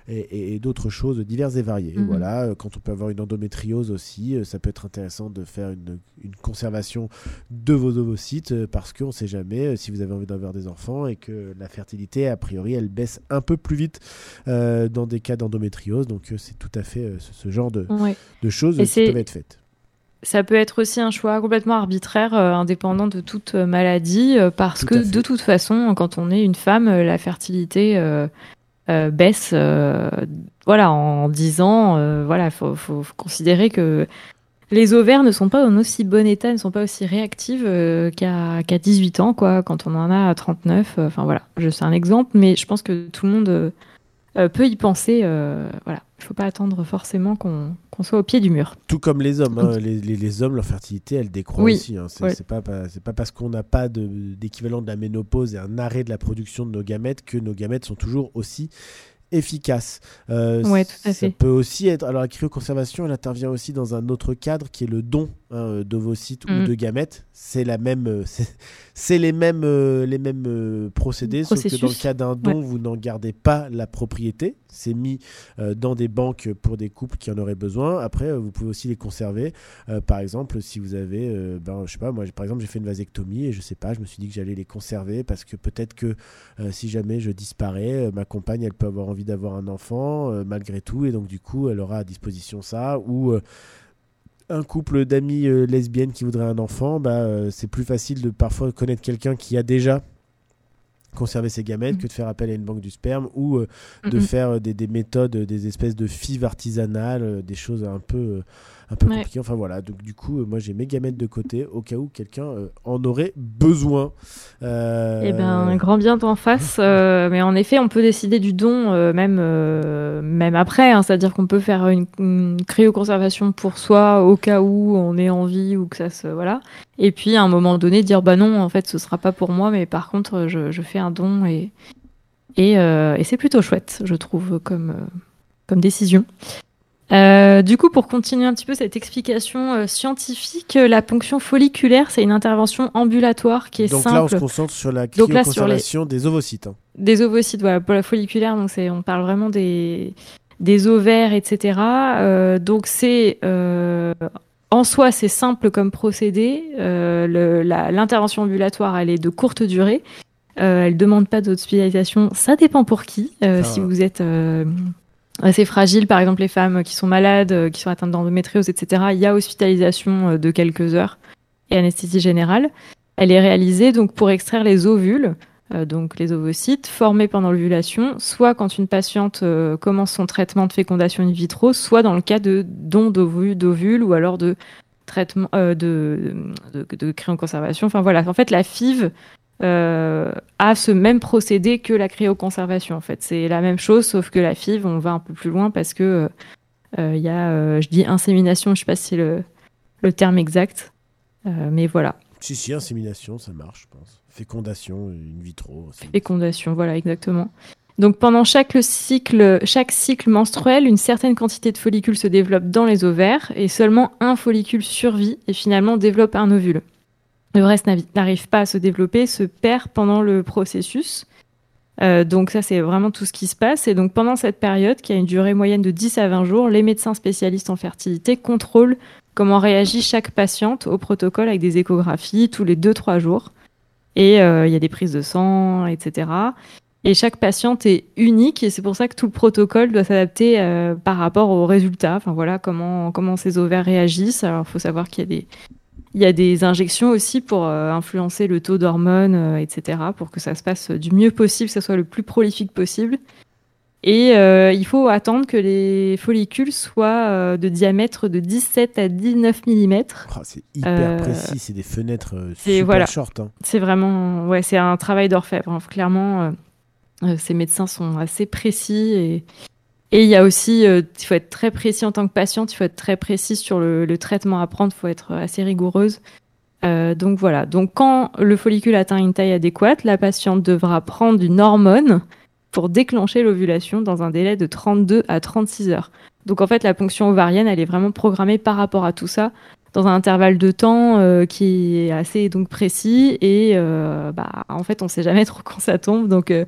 et, euh, d'autres choses diverses et variées. Mhm. Voilà. Quand on peut avoir une endométriose aussi, euh, ça peut être intéressant de faire une, une conservation de vos ovocytes parce qu'on ne sait jamais si vous avez envie d'avoir des enfants et que la fertilité, a priori, elle baisse un peu plus vite euh, dans des cas d'endométriose. Donc c'est tout à fait ce, genre de, Ouais. de choses Et qui peuvent être faites. Ça peut être aussi un choix complètement arbitraire, euh, indépendant de toute euh, maladie, euh, parce Tout que de toute façon, quand on est une femme, la fertilité euh, baisse. voilà, en 10 ans, voilà, faut, faut, faut considérer que les ovaires ne sont pas en aussi bon état, ne sont pas aussi réactives qu'à qu'à 18 ans, quoi, quand on en a à 39. euh, Enfin voilà, je c'est un exemple, mais je pense que tout le monde peut y penser. voilà, il faut pas attendre forcément qu'on soit au pied du mur. Tout comme les hommes, hein. les, les- les hommes, leur fertilité, elle décroît Oui. aussi. hein. C'est Ouais. pas, pas- c'est pas parce qu'on n'a pas de- d'équivalent de, la ménopause et un arrêt de la production de nos gamètes que nos gamètes sont toujours aussi efficaces. Euh, Ouais, tout à ça fait. peut aussi être. Alors la cryoconservation, elle intervient aussi dans un autre cadre qui est le don hein, d'ovocytes ou Mm. de gamètes. C'est la même, euh, c'est- les mêmes, euh, les mêmes euh, procédés, sauf que dans le cas d'un don, vous n'en gardez pas la propriété. C'est mis dans des banques pour des couples qui en auraient besoin. Après, vous pouvez aussi les conserver. Par exemple, si vous avez, ben, je sais pas, moi, par exemple, j'ai fait une vasectomie et je sais pas, je me suis dit que j'allais les conserver parce que peut-être que si jamais je disparais, ma compagne, elle peut avoir envie d'avoir un enfant euh, malgré tout et donc du coup, elle aura à disposition ça ou euh, un couple d'amis euh, lesbiennes qui voudraient un enfant, bah, c'est plus facile de parfois connaître quelqu'un qui a déjà conservé ses gamètes Mhm. que de faire appel à une banque du sperme ou euh, de Mhm. faire euh, des, des méthodes, des espèces de fives artisanales, euh, des choses un peu, euh, un peu Ouais. compliquées. Enfin voilà, donc du coup, euh, moi j'ai mes gamètes de côté au cas où quelqu'un euh, en aurait besoin. Euh, Eh ben, grand bien t'en face. mais en effet, on peut décider du don même, même après. hein, C'est-à-dire qu'on peut faire une, une cryoconservation pour soi au cas où on est en vie ou que ça se. Voilà. Et puis à un moment donné, dire bah non, en fait, ce sera pas pour moi, mais par contre, je, je fais un don et, et, euh, et c'est plutôt chouette, je trouve, comme, euh, comme décision. Euh, du coup, pour continuer un petit peu cette explication euh, scientifique, euh, la ponction folliculaire, c'est une intervention ambulatoire qui est donc simple là, on se concentre sur la Donc sur les- cryoconservation des ovocytes. hein. des ovocytes, voilà, pour la folliculaire, donc on parle vraiment des, des ovaires, etc. Donc c'est, en soi, c'est simple comme procédé. L'intervention ambulatoire, elle est de courte durée. Elle demande pas d'hospitalisation. Ça dépend pour qui. Ah. si vous êtes assez fragile, par exemple les femmes qui sont malades, euh, qui sont atteintes d'endométriose, etc. Il y a hospitalisation euh, de quelques heures et anesthésie générale. Elle est réalisée donc pour extraire les ovules euh, donc les ovocytes, formés pendant l'ovulation, soit quand une patiente commence son traitement de fécondation in vitro, soit dans le cas de don d'ovu- d'ovules ou alors de traitement euh, de, de, de cryoconservation. Enfin voilà, en fait la FIV euh, a ce même procédé que la cryoconservation. En fait, c'est la même chose, sauf que la FIV, on va un peu plus loin parce que euh, il y a, euh, je dis insémination, je sais pas si c'est le, le terme exact, euh, mais voilà. Si, si, insémination, ça marche, je pense. Fécondation, in vitro. Fécondation, voilà, exactement. Donc pendant chaque cycle, chaque cycle menstruel, une certaine quantité de follicules se développe dans les ovaires et seulement un follicule survit et finalement développe un ovule. Le reste n'arrive pas à se développer, se perd pendant le processus. Euh, donc ça, c'est vraiment tout ce qui se passe. Et donc pendant cette période, qui a une durée moyenne de 10 à 20 jours, les médecins spécialistes en fertilité contrôlent comment réagit chaque patiente au protocole avec des échographies tous les 2-3 jours. Et euh, il y a des prises de sang, etc. Et chaque patiente est unique et c'est pour ça que tout le protocole doit s'adapter euh, par rapport aux résultats. Enfin voilà comment comment ces ovaires réagissent. Alors il faut savoir qu'il y a des il y a des injections aussi pour euh, influencer le taux d'hormones, euh, etc. pour que ça se passe du mieux possible, que ça soit le plus prolifique possible. Et euh, il faut attendre que les follicules soient euh, de diamètre de 17 à 19 mm. Ah, c'est hyper Euh, précis, c'est des fenêtres super voilà. short. hein. C'est vraiment, ouais, c'est un travail d'orfèvre. hein. Clairement, ces médecins sont assez précis et et il y a aussi, euh, il faut être très précis en tant que patiente, il faut être très précis sur le, le traitement à prendre, il faut être assez rigoureuse. Euh, donc voilà. Donc quand le follicule atteint une taille adéquate, la patiente devra prendre une hormone pour déclencher l'ovulation dans un délai de 32 à 36 heures. Donc en fait, la ponction ovarienne, elle est vraiment programmée par rapport à tout ça, dans un intervalle de temps euh, qui est assez donc précis. Et euh, bah, en fait, on sait jamais trop quand ça tombe. Donc euh,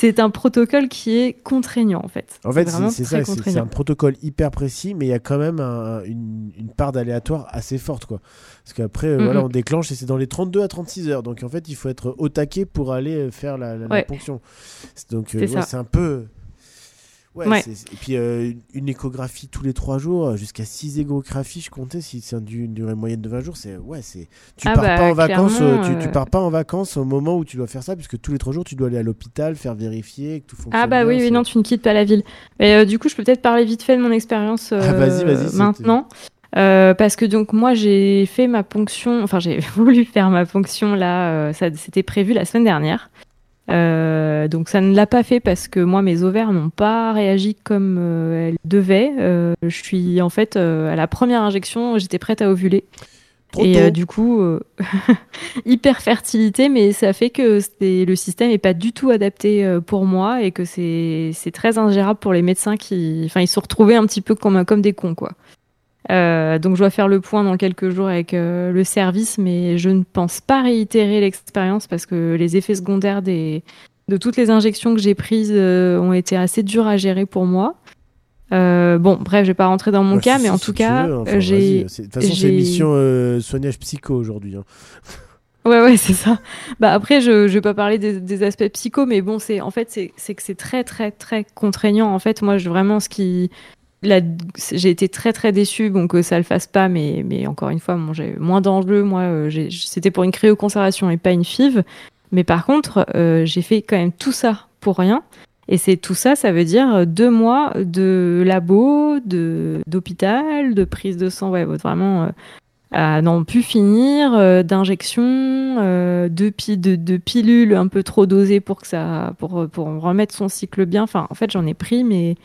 c'est un protocole qui est contraignant en fait. En fait, c'est ça, c'est- un protocole hyper précis, mais il y a quand même un- une, une part d'aléatoire assez forte, quoi. Parce qu'après, euh, Mhm. voilà, on déclenche et c'est dans les 32 à 36 heures. Donc en fait, il faut être au taquet pour aller euh, faire la, la- la Ouais. ponction. Donc euh, C'est ouais, ça. c'est un peu. Ouais, Et puis euh, une échographie tous les 3 jours, euh, jusqu'à 6 échographies, je comptais, si c'est une durée moyenne de 20 jours, c'est. Ouais, c'est. Tu Ah pars bah, pas en vacances, euh, tu, tu pars pas en vacances au moment où tu dois faire ça, puisque tous les 3 jours, tu dois aller à l'hôpital, faire vérifier que tout fonctionne. Ah bah bien, oui, oui, non, tu ne quittes pas la ville. Mais euh, du coup, je peux peut-être parler vite fait de mon expérience euh, Ah, vas-y, vas-y, maintenant. Euh, parce que donc moi j'ai fait ma ponction, enfin j'ai voulu faire ma ponction là, euh, ça c'était prévu la semaine dernière. Euh, donc ça ne l'a pas fait parce que moi mes ovaires n'ont pas réagi comme euh, elles devaient. Euh, je suis en fait euh, à la première injection j'étais prête à ovuler. Trop et euh, du coup, hyper fertilité, mais ça fait que le système n'est pas du tout adapté pour moi et que c'est c'est très ingérable pour les médecins qui, enfin, ils se sont retrouvés un petit peu comme, comme des cons, quoi. Euh, donc je dois faire le point dans quelques jours avec euh, le service, mais je ne pense pas réitérer l'expérience parce que les effets secondaires des, de toutes les injections que j'ai prises euh, ont été assez durs à gérer pour moi. Euh, bon, bref, je vais pas rentrer dans mon cas, mais en tout cas, enfin, j'ai. De toute façon, c'est mission euh, soignage psycho aujourd'hui. hein. Ouais, ouais, c'est ça. Bah après, je, je vais pas parler des, des aspects psycho, mais bon, c'est en fait, c'est que c'est très, très, très contraignant. En fait, moi, je, vraiment, ce qui, j'ai été très, très déçue, bon, que ça le fasse pas, mais, mais encore une fois, bon, j'ai moins d'enjeux. Moi, euh, c'était pour une cryoconservation et pas une FIV. Mais par contre, euh, j'ai fait quand même tout ça pour rien. Et c'est tout ça, ça veut dire deux mois de labo, de d'hôpital, de prise de sang, ouais, vraiment euh, à n'en plus finir, euh, d'injections, euh, de, de, de pilules un peu trop dosées pour que ça, pour, pour remettre son cycle bien. Enfin, en fait, j'en ai pris, mais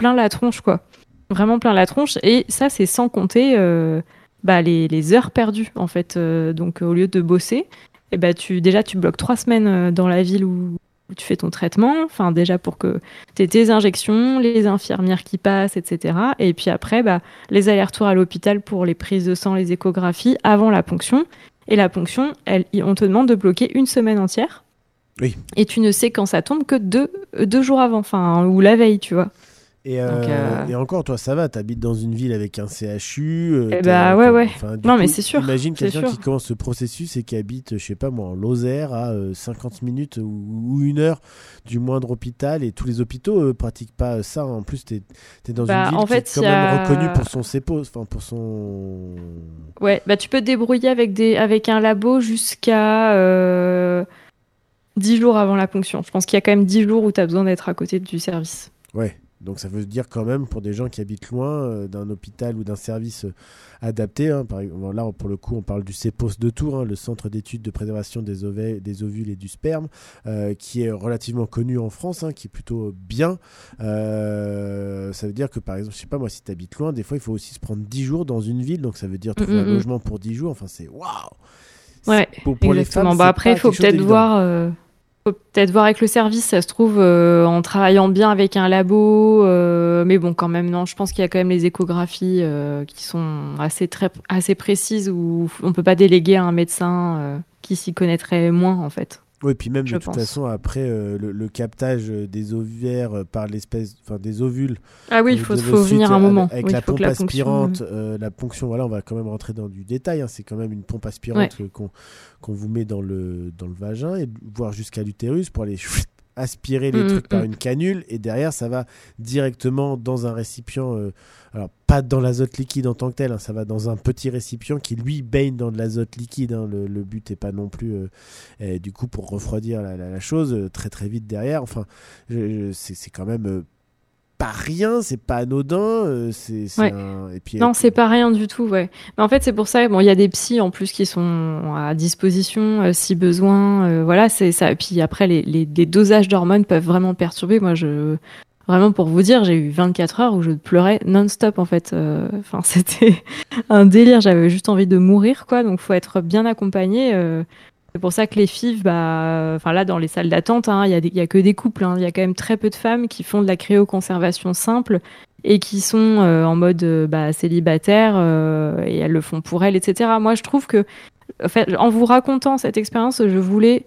plein la tronche, quoi. Vraiment plein la tronche. Et ça, c'est sans compter euh, bah, les, les heures perdues, en fait. Euh, donc, au lieu de bosser, eh ben, tu, déjà, tu bloques trois semaines euh, dans la ville où, où tu fais ton traitement. Enfin, déjà pour que tu aies tes injections, les infirmières qui passent, etc. Et puis après, bah, les allers-retours à l'hôpital pour les prises de sang, les échographies avant la ponction. Et la ponction, elle, on te demande de bloquer une semaine entière. Oui. Et tu ne sais quand ça tombe que deux, deux jours avant, enfin, ou la veille, tu vois. Et, euh, Donc, euh, et encore, toi, ça va, t'habites dans une ville avec un CHU. euh, Eh bah, ouais, ouais. Non, coup, mais c'est sûr, Imagine quelqu'un qui commence ce processus et qui habite, je sais pas moi, en Lozère à euh, 50 minutes ou, ou une heure du moindre hôpital. Et tous les hôpitaux euh, pratiquent pas ça. En plus, t'es es dans Bah, une ville en qui est quand même a- reconnue pour son CEPO, enfin pour son. Ouais, bah tu peux te débrouiller avec, des, avec un labo jusqu'à euh, 10 jours avant la ponction. Je pense qu'il y a quand même 10 jours où tu as besoin d'être à côté du service. Ouais. Donc ça veut dire quand même pour des gens qui habitent loin euh, d'un hôpital ou d'un service euh, adapté. hein, par exemple, là pour le coup on parle du CEPOS de Tours, hein, le Centre d'études de préservation des, ovules et du sperme, euh, qui est relativement connu en France, hein, qui est plutôt bien. Ça veut dire que par exemple, je sais pas moi, si tu habites loin, des fois il faut aussi se prendre 10 jours dans une ville, donc ça veut dire trouver Mm, un mm, mm. logement pour 10 jours. Enfin c'est waouh. Ouais, Pour, les femmes, bah après, il faut peut-être voir, peut-être voir avec le service. Ça se trouve euh, en travaillant bien avec un labo, euh, mais bon, quand même, non. Je pense qu'il y a quand même les échographies euh, qui sont assez très assez précises où on peut pas déléguer à un médecin qui s'y connaîtrait moins en fait. Oui, puis même je de toute pense. façon, après euh, le, le captage euh, des ovaires euh, par l'espèce, enfin des ovules. Ah oui, euh, il faut, de faut venir un avec- moment. Avec Oui, la pompe ponction- aspirante, euh, la ponction, voilà, on va quand même rentrer dans du détail. hein, c'est quand même une pompe aspirante euh, qu'on vous met dans le, dans le vagin, et voire jusqu'à l'utérus pour aller aspirer les Mm, trucs par mm. une canule, et derrière, ça va directement dans un récipient. euh, alors, pas dans l'azote liquide en tant que tel, hein, ça va dans un petit récipient qui, lui, baigne dans de l'azote liquide. hein, le, le but n'est pas non plus, euh, et du coup, pour refroidir la, la- la chose euh, très très vite derrière. Enfin, c'est c'est quand même pas rien, c'est pas anodin. euh, c'est Ouais. un- et puis, Non, c'est pas rien du tout, ouais. Mais en fait, c'est pour ça, bon, il y a des psys en plus qui sont à disposition euh, si besoin. euh, voilà, c'est ça. Et puis après, les, les, les dosages d'hormones peuvent vraiment perturber. Moi, je. Vraiment, pour vous dire, j'ai eu 24 heures où je pleurais non-stop, en fait. Euh, Enfin, c'était un délire. J'avais juste envie de mourir, quoi. Donc, faut être bien accompagné. C'est pour ça que les FIV, bah, enfin là, dans les salles d'attente, hein, il y, y, a que des couples. hein. Il y a quand même très peu de femmes qui font de la cryoconservation simple et qui sont euh, en mode euh, bah, célibataire euh, et elles le font pour elles, etc. Moi, je trouve que, en, vous racontant cette expérience, je voulais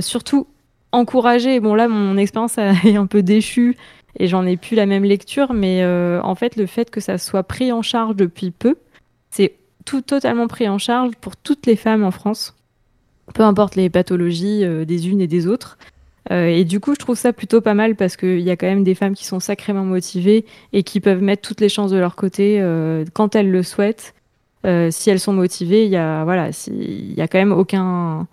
surtout encourager. Bon, là, mon expérience est un peu déchue et j'en ai plus la même lecture, mais en fait, le fait que ça soit pris en charge depuis peu, c'est tout totalement pris en charge pour toutes les femmes en France peu importe les pathologies euh, des unes et des autres. Euh, et du coup, je trouve ça plutôt pas mal parce qu'il y a quand même des femmes qui sont sacrément motivées et qui peuvent mettre toutes les chances de leur côté euh, quand elles le souhaitent. Euh, si elles sont motivées, il y voilà, si- y a quand même aucun.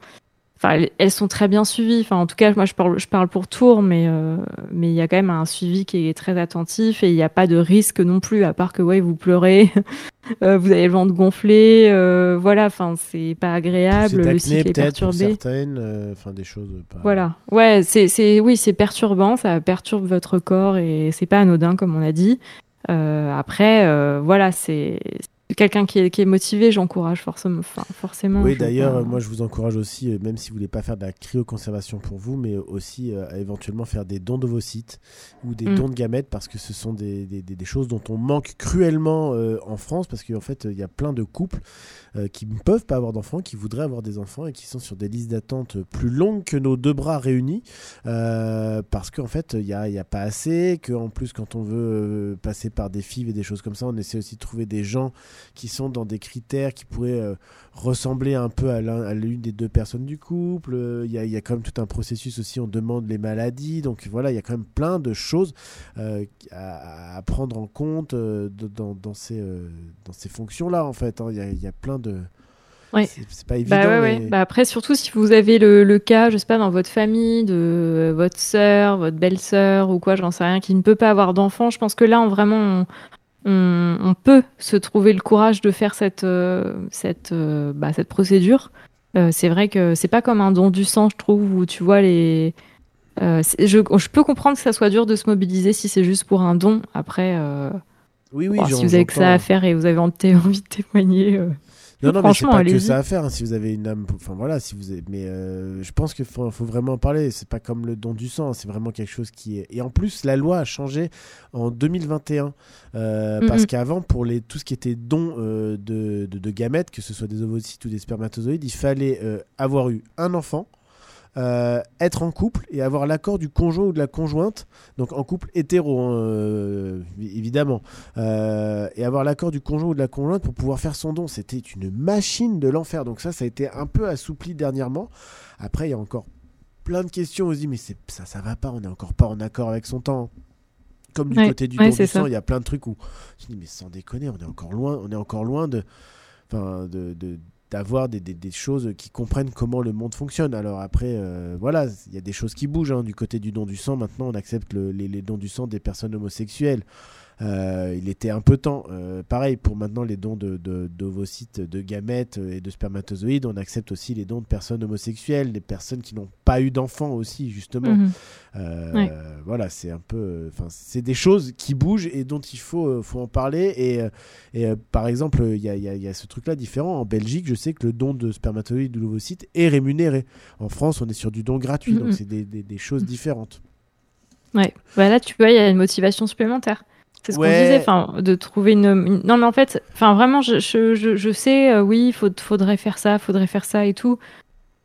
Enfin, elles- sont très bien suivies. Enfin, en tout cas, moi, je parle, je parle pour Tours, mais euh, mais il y a quand même un suivi qui est très attentif et il n'y a pas de risque non plus, à part que ouais, vous pleurez, euh, vous avez le ventre gonflé, euh, voilà. Enfin, c'est pas agréable, le cycle est perturbé. certaines, euh, enfin des choses pas. Voilà. Ouais, c'est, c'est, oui, c'est perturbant, ça perturbe votre corps et c'est pas anodin, comme on a dit. Euh, après, euh, voilà, c'est quelqu'un qui est, qui est motivé, j'encourage forcément. Enfin, forcément Oui, d'ailleurs, euh, moi je vous encourage aussi, euh, même si vous voulez pas faire de la cryoconservation pour vous, mais aussi euh, à éventuellement faire des dons d'ovocytes ou des Mm. dons de gamètes, parce que ce sont des, des- des- des choses dont on manque cruellement euh, en France, parce qu'en fait, il y a plein de couples qui ne peuvent pas avoir d'enfants, qui voudraient avoir des enfants et qui sont sur des listes d'attente plus longues que nos deux bras réunis, parce qu'en fait, il n'y a, y a pas assez, qu'en plus, quand on veut passer par des FIV et des choses comme ça, on essaie aussi de trouver des gens qui sont dans des critères qui pourraient euh, ressembler un peu à l'un- à l'une des deux personnes du couple. Euh, Il y, a, il y a quand même tout un processus aussi, on demande les maladies. Donc voilà, il y a quand même plein de choses euh, à, à prendre en compte dans, dans ces, dans ces fonctions-là, en fait. hein. Il y, a, il y a plein de... Ouais. C'est pas évident. Bah ouais, ouais. mais- Bah après, surtout si vous avez le, le cas, je sais pas, dans votre famille, de votre sœur, votre belle-sœur ou quoi, j'en sais rien, qui ne peut pas avoir d'enfant, je pense que là, on, vraiment, on, on- on peut se trouver le courage de faire cette, euh, cette, euh, bah, cette procédure. Euh, c'est vrai que c'est pas comme un don du sang, je trouve, où tu vois les. je, je peux comprendre que ça soit dur de se mobiliser si c'est juste pour un don. Après, Oui, oui, bon, j'en- si vous avez que ça à faire et vous avez envie de témoigner. Non, non, mais c'est pas que ça à faire. hein, si vous avez une âme, enfin voilà, si vous avez, mais euh, je pense qu'il faut, faut vraiment en parler. C'est pas comme le don du sang, c'est vraiment quelque chose qui est. Et en plus, la loi a changé en 2021 euh, parce qu'avant, pour les tout ce qui était don euh, de, de, de gamètes, que ce soit des ovocytes ou des spermatozoïdes, il fallait avoir eu un enfant. Euh, être en couple et avoir l'accord du conjoint ou de la conjointe, donc en couple hétéro hein, euh, évidemment, euh, et avoir l'accord du conjoint ou de la conjointe pour pouvoir faire son don. C'était une machine de l'enfer. Donc ça, ça a été un peu assoupli dernièrement. Après, il y a encore plein de questions. On se dit, mais ça, ça va pas, on n'est encore pas en accord avec son temps. Comme du Ouais, côté du ouais, don du sang, il y a plein de trucs où je dis, mais sans déconner, on est encore loin, on est encore loin de, enfin, de, de- d'avoir des, choses qui comprennent comment le monde fonctionne. Alors après, euh, voilà, il y a des choses qui bougent. hein. Du côté du don du sang, maintenant, on accepte le- les, les dons du sang des personnes homosexuelles. Euh, il était un peu temps. Euh, pareil, pour maintenant les dons de, de- d'ovocytes, de gamètes euh, et de spermatozoïdes, on accepte aussi les dons de personnes homosexuelles, des personnes qui n'ont pas eu d'enfants aussi, justement. mhm. Euh, Ouais. Voilà, c'est un peu. c'est des choses qui bougent et dont il faut, faut en parler. Et, et par exemple, il y a, il y a- il y a ce truc-là différent. En Belgique, je sais que le don de spermatozoïdes ou d'ovocytes est rémunéré. En France, on est sur du don gratuit, Mhm. donc c'est des, des- des choses différentes. Ouais. Bah là, tu vois, il y a une motivation supplémentaire. C'est ce Ouais. qu'on disait, enfin, de trouver une, une- Non, mais en fait, enfin, vraiment, je, je, je, je sais, euh, oui, il faut, faudrait faire ça, faudrait faire ça et tout.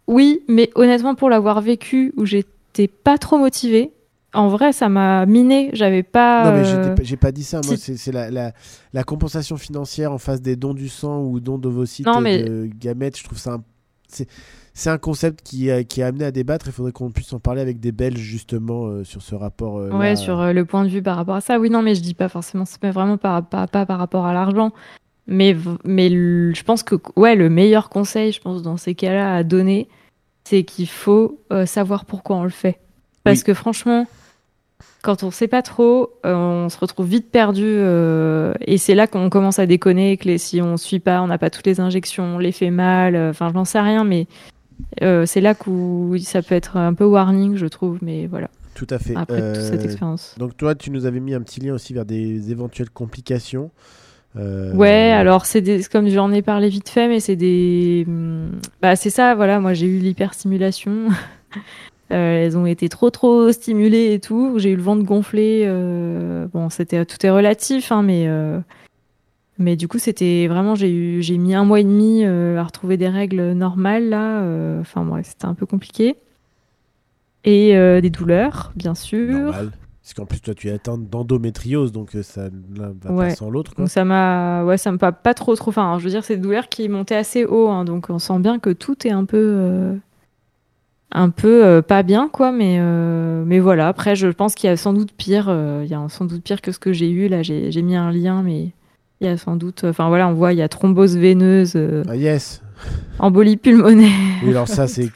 Oui, mais honnêtement, pour l'avoir vécu où j'étais pas trop motivée, en vrai, ça m'a miné. J'avais pas. Non, mais euh, j'ai pas dit ça. Moi, c'est la, la, la compensation financière en face des dons du sang ou dons d'ovocytes et mais- de gamètes. Je trouve ça. un- C'est un concept qui, euh, qui est amené à débattre. Il faudrait qu'on puisse en parler avec des Belges, justement, euh, sur ce rapport. euh, Ouais, là. sur euh, le point de vue par rapport à ça. Oui, non, mais je dis pas forcément, c'est pas vraiment par, pas, pas par rapport à l'argent. Mais, mais le- je pense que ouais, le meilleur conseil, je pense, dans ces cas-là à donner, c'est qu'il faut euh, savoir pourquoi on le fait. Parce Oui. que franchement, quand on sait pas trop, euh, on se retrouve vite perdu. euh, et c'est là qu'on commence à déconner, que les, si on suit pas, on n'a pas toutes les injections, on les fait mal. euh, Enfin, j'en sais rien, mais euh, c'est là où ça peut être un peu warning, je trouve. Mais voilà, Tout à fait. après toute cette Euh, expérience. Donc toi, tu nous avais mis un petit lien aussi vers des éventuelles complications. Euh, Ouais, alors c'est des, comme j'en ai parlé vite fait, mais c'est des, hum, bah c'est ça, voilà, moi j'ai eu l'hyperstimulation. Euh, elles ont été trop trop stimulées et tout. J'ai eu le ventre gonflé. euh, Bon, c'était tout est relatif, hein, mais euh, mais du coup c'était vraiment j'ai eu j'ai mis un mois et demi euh, à retrouver des règles normales là. euh, Enfin bref, c'était un peu compliqué. Et euh, des douleurs, bien sûr. normal. Parce qu'en plus, toi, tu es atteinte d'endométriose, donc euh, ça l'un va Ouais. pas sans l'autre. Donc ça m'a, ouais, ça me pas pas trop trop. Enfin, je veux dire, c'est des douleurs qui montaient assez haut, hein, donc on sent bien que tout est un peu, euh, un peu euh, pas bien, quoi. Mais euh, mais voilà. Après, je pense qu'il y a sans doute pire. euh, Il y a sans doute pire que ce que j'ai eu là. J'ai j'ai mis un lien, mais il y a sans doute. Enfin voilà, on voit, il y a thrombose veineuse, euh, Ah, yes embolie pulmonaire. Oui, alors ça, c'est.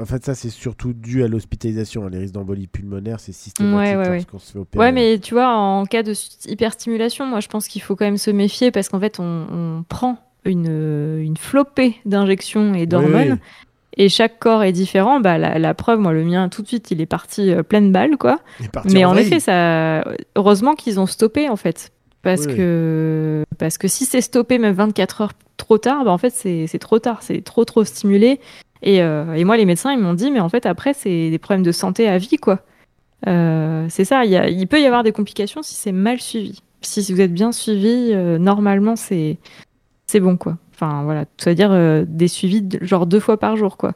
En fait, ça, c'est surtout dû à l'hospitalisation. hein. Les risques d'embolie pulmonaire, c'est systématique Ouais, ouais, ouais. lorsqu'on se fait opérer. Ouais, mais tu vois, en cas de hyperstimulation, moi, je pense qu'il faut quand même se méfier parce qu'en fait, on, on prend une, une flopée d'injections et d'hormones. Oui, Et chaque corps est différent. Bah, la, la preuve, moi, le mien, tout de suite, il est parti euh, pleine balle, quoi. il est parti Mais en vrille. effet, ça, heureusement qu'ils ont stoppé, en fait. Parce Oui. que, parce que si c'est stoppé même 24 heures trop tard, bah, en fait, c'est trop tard. C'est trop, trop stimulé. Et, euh, et moi, les médecins, ils m'ont dit, mais en fait, après, c'est des problèmes de santé à vie, quoi. Euh, c'est ça. Il, y a- il peut y avoir des complications si c'est mal suivi. Si vous êtes bien suivi, euh, normalement, c'est bon, quoi. Enfin, voilà. C'est-à-dire des suivis, de- genre deux fois par jour, quoi.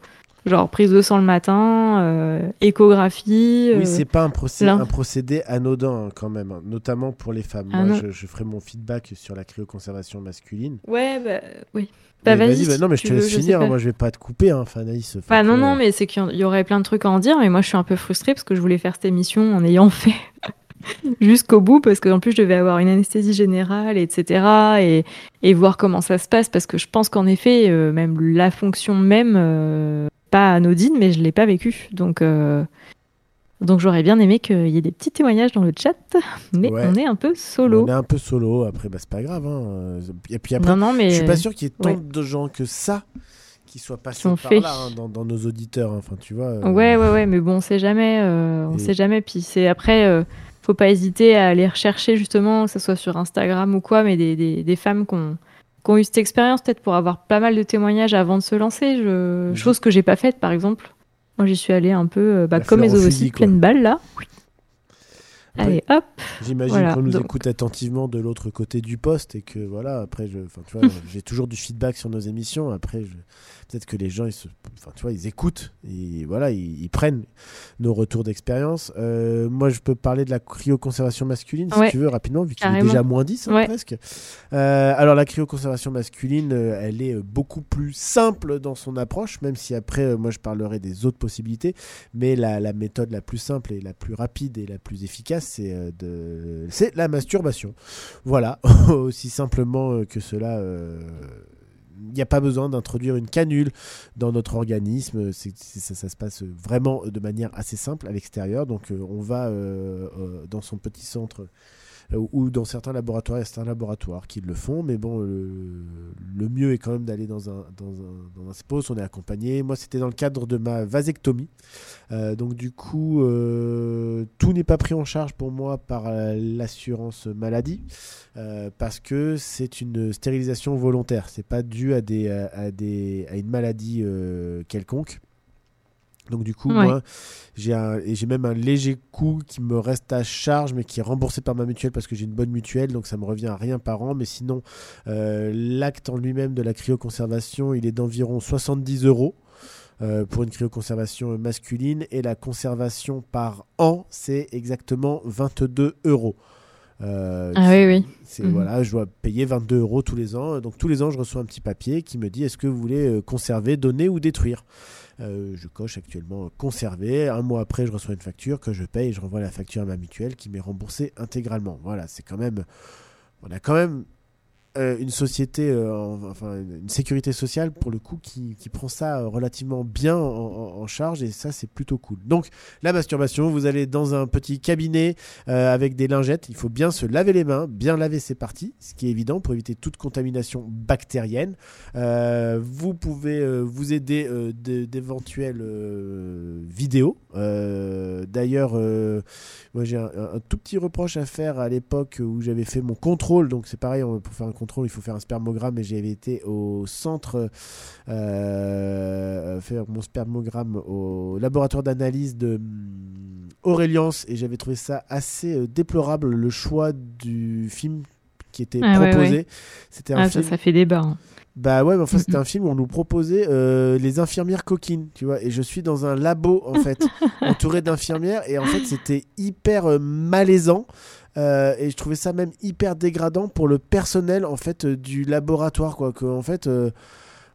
Genre prise de sang le matin, euh, échographie. euh, Oui, c'est pas un, procédé anodin hein, quand même, hein, notamment pour les femmes. Ah Moi, je, je ferai mon feedback sur la cryoconservation masculine. Ouais, bah oui. Bah vas-y. bah, non, mais je te veux, laisse finir. Moi, je vais pas te couper, hein, enfin, Anaïs. enfin, Bah non, non, mais c'est qu'il y aurait plein de trucs à en dire, mais moi je suis un peu frustrée parce que je voulais faire cette émission en ayant fait jusqu'au bout, parce qu'en plus je devais avoir une anesthésie générale, etc. Et, et voir comment ça se passe, parce que je pense qu'en effet, euh, même la fonction même, euh, pas anodine, mais je l'ai pas vécue. Donc, euh, donc j'aurais bien aimé qu'il y ait des petits témoignages dans le chat, mais Ouais. on est un peu solo. On est un peu solo. Après, bah, c'est pas grave. hein, Et puis après, Non, non, mais je suis pas sûr qu'il y ait tant ouais. de gens que ça qui soient passés ont par fait. là hein, dans, dans nos auditeurs. hein. Enfin, tu vois. euh, Ouais, ouais, ouais, mais bon, on sait jamais. euh, on Et- sait jamais. Puis c'est après, faut pas hésiter à aller rechercher justement, que ce soit sur Instagram ou quoi, mais des, des, des femmes qui ont, qui ont eu cette expérience, peut-être pour avoir pas mal de témoignages avant de se lancer. Je... Mhm. Chose que j'ai pas faite, par exemple. Moi, j'y suis allée un peu euh, bah, comme fleur les au fusil, ovocytes, quoi. pleine balle là. Après, Allez, hop. J'imagine Voilà, qu'on nous donc- écoute attentivement de l'autre côté du poste et que voilà, après, je, enfin, tu vois, j'ai toujours du feedback sur nos émissions. Après, je- peut-être que les gens, ils se, enfin, tu vois, ils écoutent et voilà, ils, ils prennent nos retours d'expérience. Euh, moi, je peux parler de la cryoconservation masculine si Ouais. tu veux rapidement, vu qu'il est déjà moins 10 hein, Ouais. presque. Euh, alors, la cryoconservation masculine, elle est beaucoup plus simple dans son approche, même si après, euh, moi, je parlerai des autres possibilités. Mais la, la méthode la plus simple et la plus rapide et la plus efficace, c'est de... c'est la masturbation. Voilà, aussi simplement que cela. euh, Il n'y a pas besoin d'introduire une canule dans notre organisme. Ça, se passe vraiment de manière assez simple à l'extérieur. Donc, euh, on va euh, euh, dans son petit centre euh, ou dans certains laboratoires, il y a certains laboratoires qui le font, mais bon, le, le mieux est quand même d'aller dans un, dans un, dans un on est accompagné. Moi, c'était dans le cadre de ma vasectomie. Euh, donc, du coup, euh, tout n'est pas pris en charge pour moi par euh, l'assurance maladie, euh, parce que c'est une stérilisation volontaire. C'est pas dû à, des, à, à des, à une maladie euh, quelconque. Donc du coup, Ouais. moi, j'ai un, et j'ai même un léger coût qui me reste à charge, mais qui est remboursé par ma mutuelle parce que j'ai une bonne mutuelle, donc ça me revient à rien par an. Mais sinon, euh, l'acte en lui-même de la cryoconservation, il est d'environ 70 euros. euh, pour une cryoconservation masculine et la conservation par an c'est exactement 22 euros. Euh, Ah oui, oui. c'est Mhm. voilà, je dois payer 22 euros tous les ans. Donc tous les ans, je reçois un petit papier qui me dit est-ce que vous voulez conserver, donner ou détruire? Euh, je coche actuellement conserver. Un mois après, je reçois une facture que je paye et je renvoie la facture à ma mutuelle qui m'est remboursée intégralement. Voilà, c'est quand même. On a quand même euh, une société, euh, en- enfin une sécurité sociale pour le coup qui, qui prend ça euh, relativement bien en, charge et ça c'est plutôt cool. Donc la masturbation, vous allez dans un petit cabinet avec des lingettes, il faut bien se laver les mains, bien laver ses parties, ce qui est évident pour éviter toute contamination bactérienne. Vous pouvez vous aider de- d'éventuelles vidéos D'ailleurs, moi j'ai un, un tout petit reproche à faire à l'époque où j'avais fait mon contrôle. Donc c'est pareil, pour faire un contrôle, il faut faire un spermogramme. Et j'avais été au centre euh, faire mon spermogramme au laboratoire d'analyse de hum, Aureliance et j'avais trouvé ça assez euh, déplorable le choix du film qui était Ah proposé. ouais. C'était un Ah, ça, film. ça fait débat. hein. Bah ouais, mais enfin, c'était un film où on nous proposait euh, les infirmières coquines, tu vois. Et je suis dans un labo, en fait, entouré d'infirmières. Et en fait, c'était hyper euh, malaisant. Euh, et je trouvais ça même hyper dégradant pour le personnel, en fait, euh, du laboratoire, quoi. Que, en fait, euh,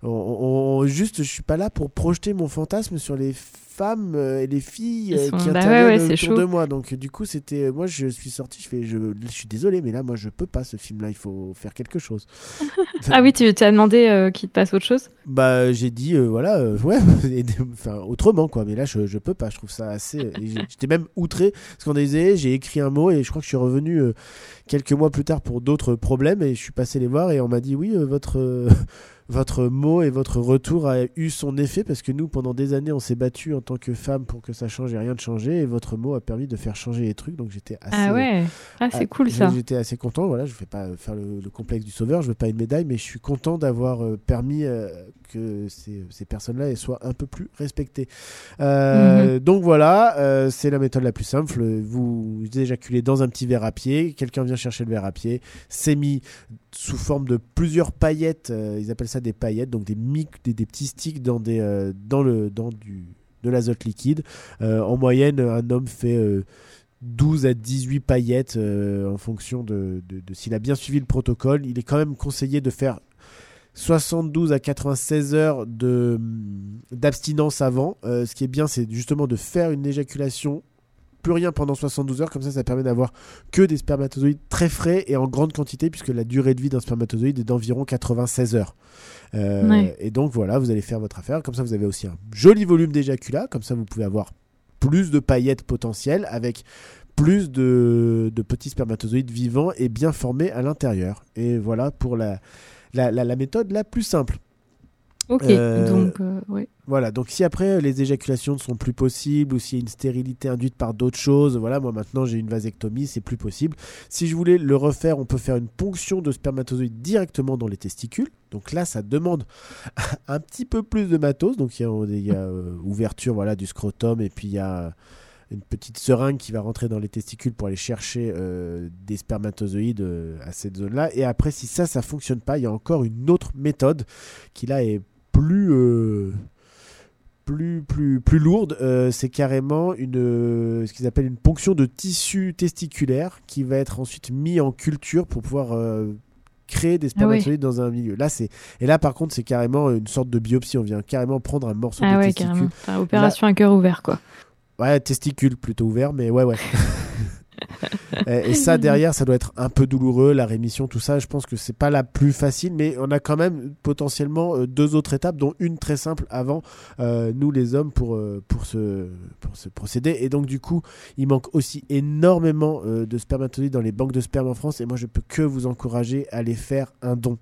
on, on- on- juste, je suis pas là pour projeter mon fantasme sur les femmes euh, et les filles euh, sont- qui bah ouais, interviennent ouais, c'est autour chaud. de moi. Donc, du coup, c'était. Moi, je suis sorti, je fais. Je, je suis désolé, mais là, moi, je peux pas ce film-là. Il faut faire quelque chose. Ah oui, tu t'as demandé euh, qu'il te passe autre chose? Bah, j'ai dit, euh, voilà, euh, ouais, enfin, autrement, quoi. Mais là, je, je peux pas, je trouve ça assez. J'étais même outré, parce qu'on disait, j'ai écrit un mot, et je crois que je suis revenu quelques mois plus tard pour d'autres problèmes, et je suis passé les voir, et on m'a dit, oui, euh, votre. euh, Votre mot et votre retour a eu son effet parce que nous, pendant des années, on s'est battu en tant que femme pour que ça change et rien de changer. Et votre mot a permis de faire changer les trucs. Donc j'étais assez. Ah ouais Ah, c'est ah, cool ça. J'étais assez content. Voilà, je ne vais pas faire le, le complexe du sauveur, je veux pas une médaille, mais je suis content d'avoir euh, permis euh, que ces, ces personnes-là soient un peu plus respectées. Euh, Donc voilà, euh, c'est la méthode la plus simple. Vous éjaculez dans un petit verre à pied, quelqu'un vient chercher le verre à pied, c'est mis sous forme de plusieurs paillettes. euh, ils appellent ça des paillettes, donc des, mic- des, des petits sticks dans, des, dans, le, dans du, de l'azote liquide. En moyenne, un homme fait euh, 12 à 18 paillettes euh, en fonction de, de- de s'il a bien suivi le protocole. Il est quand même conseillé de faire 72 à 96 heures de, hum, d'abstinence avant. Euh, ce qui est bien, c'est justement de faire une éjaculation plus rien pendant 72 heures, comme ça ça permet d'avoir que des spermatozoïdes très frais et en grande quantité puisque la durée de vie d'un spermatozoïde est d'environ 96 heures. Euh, Ouais. Et donc voilà, vous allez faire votre affaire, comme ça vous avez aussi un joli volume d'éjaculat, comme ça vous pouvez avoir plus de paillettes potentielles avec plus de, de petits spermatozoïdes vivants et bien formés à l'intérieur. Et voilà pour la, la, la- la méthode la plus simple. Ok, Euh, donc euh, ouais. Voilà, donc si après euh, les éjaculations ne sont plus possibles ou s'il y a une stérilité induite par d'autres choses, voilà, moi maintenant j'ai une vasectomie, c'est plus possible. Si je voulais le refaire, on peut faire une ponction de spermatozoïdes directement dans les testicules. Donc là, ça demande un petit peu plus de matos. Donc il y a, il y a, euh, ouverture voilà, du scrotum et puis il y a une petite seringue qui va rentrer dans les testicules pour aller chercher euh, des spermatozoïdes euh, à cette zone-là. Et après, si ça, ça fonctionne pas, il y a encore une autre méthode qui là est plus euh, plus plus plus lourde. C'est carrément une ce qu'ils appellent une ponction de tissu testiculaire qui va être ensuite mis en culture pour pouvoir créer des Ah spermatozoïdes dans un milieu. Là, c'est et là par contre, c'est carrément une sorte de biopsie. On vient carrément prendre un morceau Ah de ouais, testicule. carrément. Enfin, opération à cœur ouvert, quoi. Ouais, testicule plutôt ouvert, mais ouais, ouais. et, ça, derrière, ça doit être un peu douloureux, la rémission, tout ça. Je pense que c'est pas la plus facile, mais on a quand même potentiellement euh, deux autres étapes, dont une très simple avant, euh, nous les hommes, pour, euh, pour, ce, pour ce procédé. Et donc, du coup, il manque aussi énormément euh, de spermatozoïdes dans les banques de sperme en France, et moi, je peux que vous encourager à aller faire un don.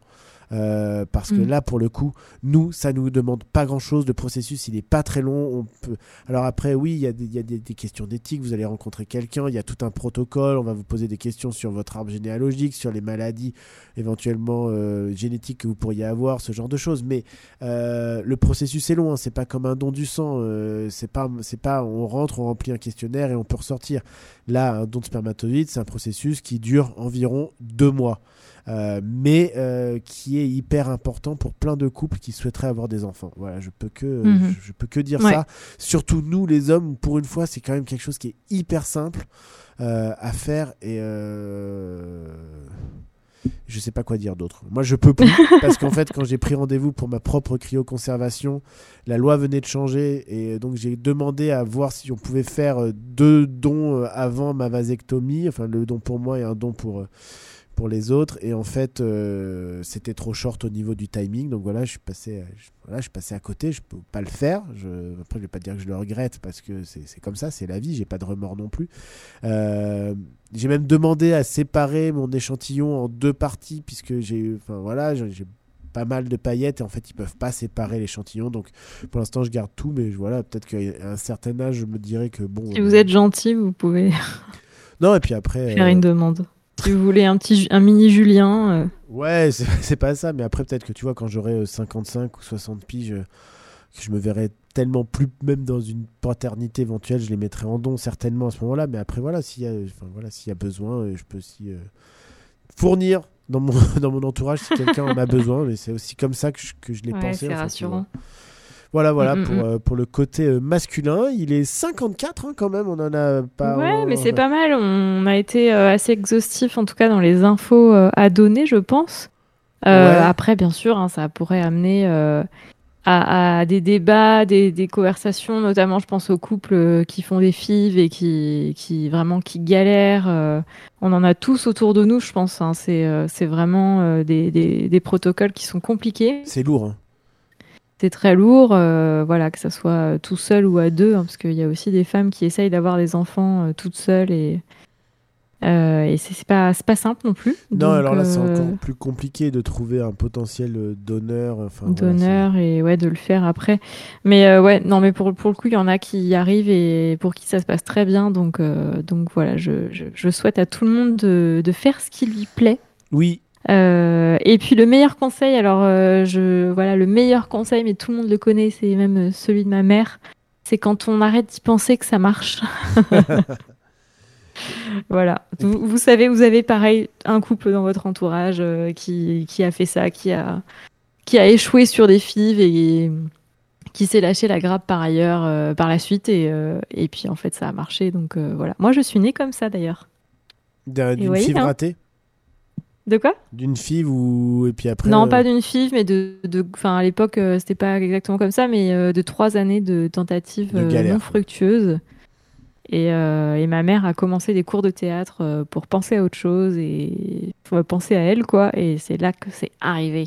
Euh, parce que Mm. là, pour le coup, nous, ça nous demande pas grand chose. Le processus, il est pas très long. On peut, alors après, oui, il y a, des, il y a des, des questions d'éthique, vous allez rencontrer quelqu'un, il y a tout un protocole, on va vous poser des questions sur votre arbre généalogique, sur les maladies éventuellement euh, génétiques que vous pourriez avoir, ce genre de choses. Mais euh, le processus est long, hein, c'est pas comme un don du sang, c'est pas, c'est pas on rentre, on remplit un questionnaire et on peut ressortir. Là, un don de spermatozoïdes, c'est un processus qui dure environ deux mois. Euh, mais euh, qui est hyper important pour plein de couples qui souhaiteraient avoir des enfants. Voilà, je peux que, Mhm. je, je peux que dire Ouais. ça. Surtout nous, les hommes, pour une fois, c'est quand même quelque chose qui est hyper simple euh, à faire et je sais pas quoi dire d'autre. Moi, je peux plus parce qu'en fait, quand j'ai pris rendez-vous pour ma propre cryoconservation, la loi venait de changer et donc j'ai demandé à voir si on pouvait faire deux dons avant ma vasectomie, enfin le don pour moi et un don pour pour les autres et en fait euh, c'était trop short au niveau du timing donc voilà je suis passé je, voilà, je suis passé à côté je peux pas le faire je, après je vais pas dire que je le regrette parce que c'est comme ça c'est la vie j'ai pas de remords non plus Euh, j'ai même demandé à séparer mon échantillon en deux parties puisque j'ai enfin voilà j'ai pas mal de paillettes et en fait ils peuvent pas séparer l'échantillon. Donc pour l'instant je garde tout, mais voilà, peut-être qu'à un certain âge je me dirais que bon. Si vous êtes gentil, vous pouvez Non et puis après. faire euh, une demande. Si vous voulez un petit, un mini Julien. euh, Ouais, c'est pas ça, mais après peut-être que tu vois quand j'aurai euh, 55 ou 60 piges, euh, que je me verrai tellement plus même dans une paternité éventuelle, je les mettrai en don certainement à ce moment-là. Mais après voilà, s'il y a, enfin, voilà, s'il y a besoin, euh, je peux aussi euh, fournir dans mon dans mon entourage si quelqu'un en a besoin. Mais c'est aussi comme ça que je, que je l'ai Ouais, pensé. c'est fait, tu rassurant. Voilà, voilà Mm, mm, pour, mm. euh, pour le côté euh, masculin. Il est 54 hein, quand même, on en a pas. ouais, mais c'est pas mal. On a été euh, assez exhaustif, en tout cas dans les infos à donner, je pense. Euh, Ouais. Après, bien sûr, hein, ça pourrait amener euh, à, à des débats, des, des conversations, notamment, je pense aux couples qui font des fives et qui, qui vraiment qui galèrent. euh, on en a tous autour de nous, je pense. hein. C'est c'est vraiment des, des, des protocoles qui sont compliqués. C'est lourd. hein. C'est très lourd, euh, voilà, que ça soit euh, tout seul ou à deux, hein, parce qu'il y a aussi des femmes qui essayent d'avoir des enfants euh, toutes seules et, euh, et c'est pas, pas simple non plus. Non, Donc, alors là, c'est encore plus compliqué de trouver un potentiel donneur. Enfin, voilà, donneur et ouais de le faire après mais ouais non mais pour, pour le coup il y en a qui y arrivent et pour qui ça se passe très bien donc donc voilà je, je, je souhaite à tout le monde de, de faire ce qui lui plaît Oui, Euh, et puis le meilleur conseil alors euh, je voilà le meilleur conseil mais tout le monde le connaît c'est même euh, celui de ma mère c'est quand on arrête d'y penser que ça marche. Voilà. Vous, vous savez vous avez pareil un couple dans votre entourage euh, qui, qui a fait ça qui a qui a échoué sur des fives et qui s'est lâché la grappe par ailleurs par la suite et, et puis en fait ça a marché. Donc voilà. Moi je suis née comme ça d'ailleurs. D'un- d'une five hein. ratée? De quoi? D'une five ou. Et puis après. Non, euh, pas d'une FIV, mais de, de, enfin à l'époque euh, c'était pas exactement comme ça, mais euh, de trois années de tentatives De non fructueuses. Et, et ma mère a commencé des cours de théâtre pour penser à autre chose et faut penser à elle quoi. Et c'est là que c'est arrivé.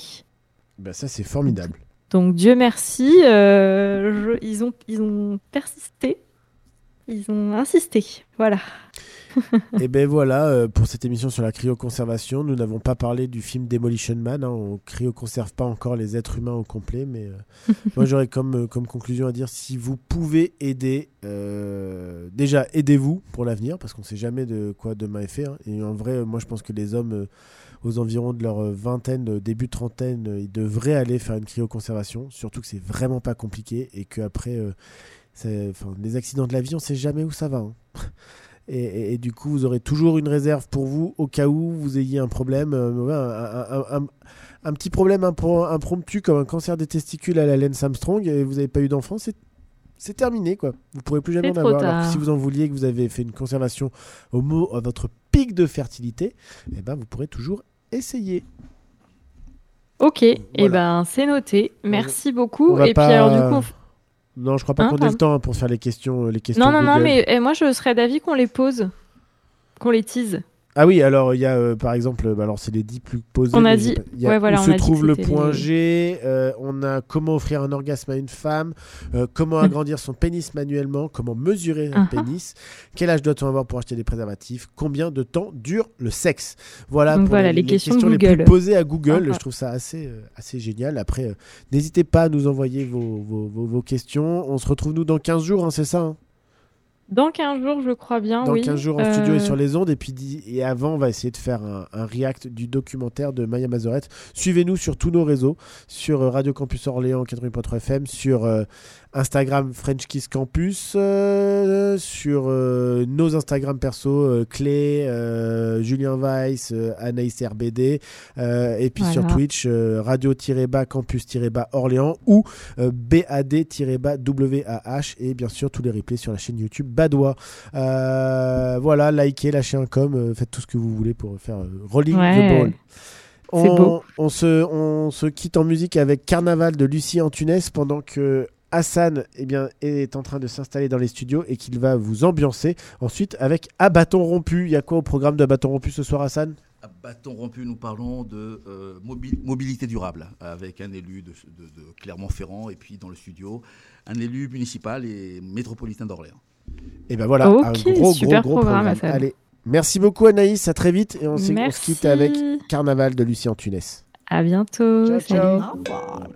Bah, ça, c'est formidable. Donc Dieu merci, je- ils ont ils ont persisté, ils ont insisté. Voilà. et ben voilà, euh, pour cette émission sur la cryoconservation, nous n'avons pas parlé du film Demolition Man. hein, on cryoconserve pas encore les êtres humains au complet, mais euh, moi j'aurais comme, euh, comme conclusion à dire si vous pouvez aider, euh, déjà aidez-vous pour l'avenir, parce qu'on ne sait jamais de quoi demain est fait. hein. et en vrai, moi je pense que les hommes euh, aux environs de leur vingtaine, début trentaine, ils devraient aller faire une cryoconservation, surtout que c'est vraiment pas compliqué et qu'après, enfin, les accidents de la vie, on sait jamais où ça va. hein. Et, et- et du coup, vous aurez toujours une réserve pour vous au cas où vous ayez un problème, euh, un, un- un- un- petit problème impro- impromptu comme un cancer des testicules à la Lance Armstrong et vous n'avez pas eu d'enfant, c'est c'est terminé quoi. Vous pourrez plus jamais en avoir. Alors que si vous en vouliez, que vous avez fait une conservation au mot à votre pic de fertilité, eh ben vous pourrez toujours essayer. Ok, et Voilà. ben c'est noté. Merci beaucoup. Et pas- puis alors du coup, on Non, je crois pas Hein, qu'on ait le temps pour faire les questions, euh, les questions. non non non, mais eh, moi je serais d'avis qu'on les pose, qu'on les tease. Ah oui, alors il y a euh, par exemple, bah, alors c'est les 10 plus posés. On a dit- j'ai pas- il y a ouais, voilà, où on se a trouve le point G, euh, on a comment offrir un orgasme à une femme, euh, comment agrandir son pénis manuellement, comment mesurer un Uh-huh. pénis, quel âge doit-on avoir pour acheter des préservatifs, combien de temps dure le sexe? Voilà Donc pour voilà, les, les questions les plus posées à Google. Uh-huh. Je trouve ça assez, assez génial. Après, n'hésitez pas à nous envoyer vos, vos, vos- vos questions. On se retrouve nous dans 15 jours, hein, c'est ça hein? Dans 15 jours, je crois bien, dans oui. 15 jours en studio Euh, et sur les ondes. Et puis et avant, on va essayer de faire un, un react du documentaire de Maya Mazorette. Suivez-nous sur tous nos réseaux, sur euh, Radio Campus Orléans 80.3 FM, sur euh, Instagram French Kiss Campus, euh, sur euh, nos Instagram perso euh, Clé, Julien Weiss, Anaïs RBD, et puis sur. Twitch euh, Radio-Bas Campus-Bas Orléans ou euh, BAD-Bas WAH et bien sûr tous les replays sur la chaîne YouTube Badois. Voilà, likez, lâchez un com, faites tout ce que vous voulez pour faire Rolling Ouais. the Ball. C'est On, beau. on se, on se quitte en musique avec Carnaval de Lucie Antunes pendant que Hassan eh bien, est en train de s'installer dans les studios et qu'il va vous ambiancer. Ensuite, avec À bâton rompu. Il y a quoi au programme de bâton rompu ce soir, Hassan? À bâton rompu, nous parlons de euh, mobi- mobilité durable avec un élu de, de- de Clermont-Ferrand et puis dans le studio, un élu municipal et métropolitain d'Orléans. Et ben voilà, un gros, super gros, gros programme, programme. Allez, merci beaucoup Anaïs, à très vite et on, on se quitte avec Carnaval de Lucie Antunes. À bientôt. Ciao, ciao. Salut.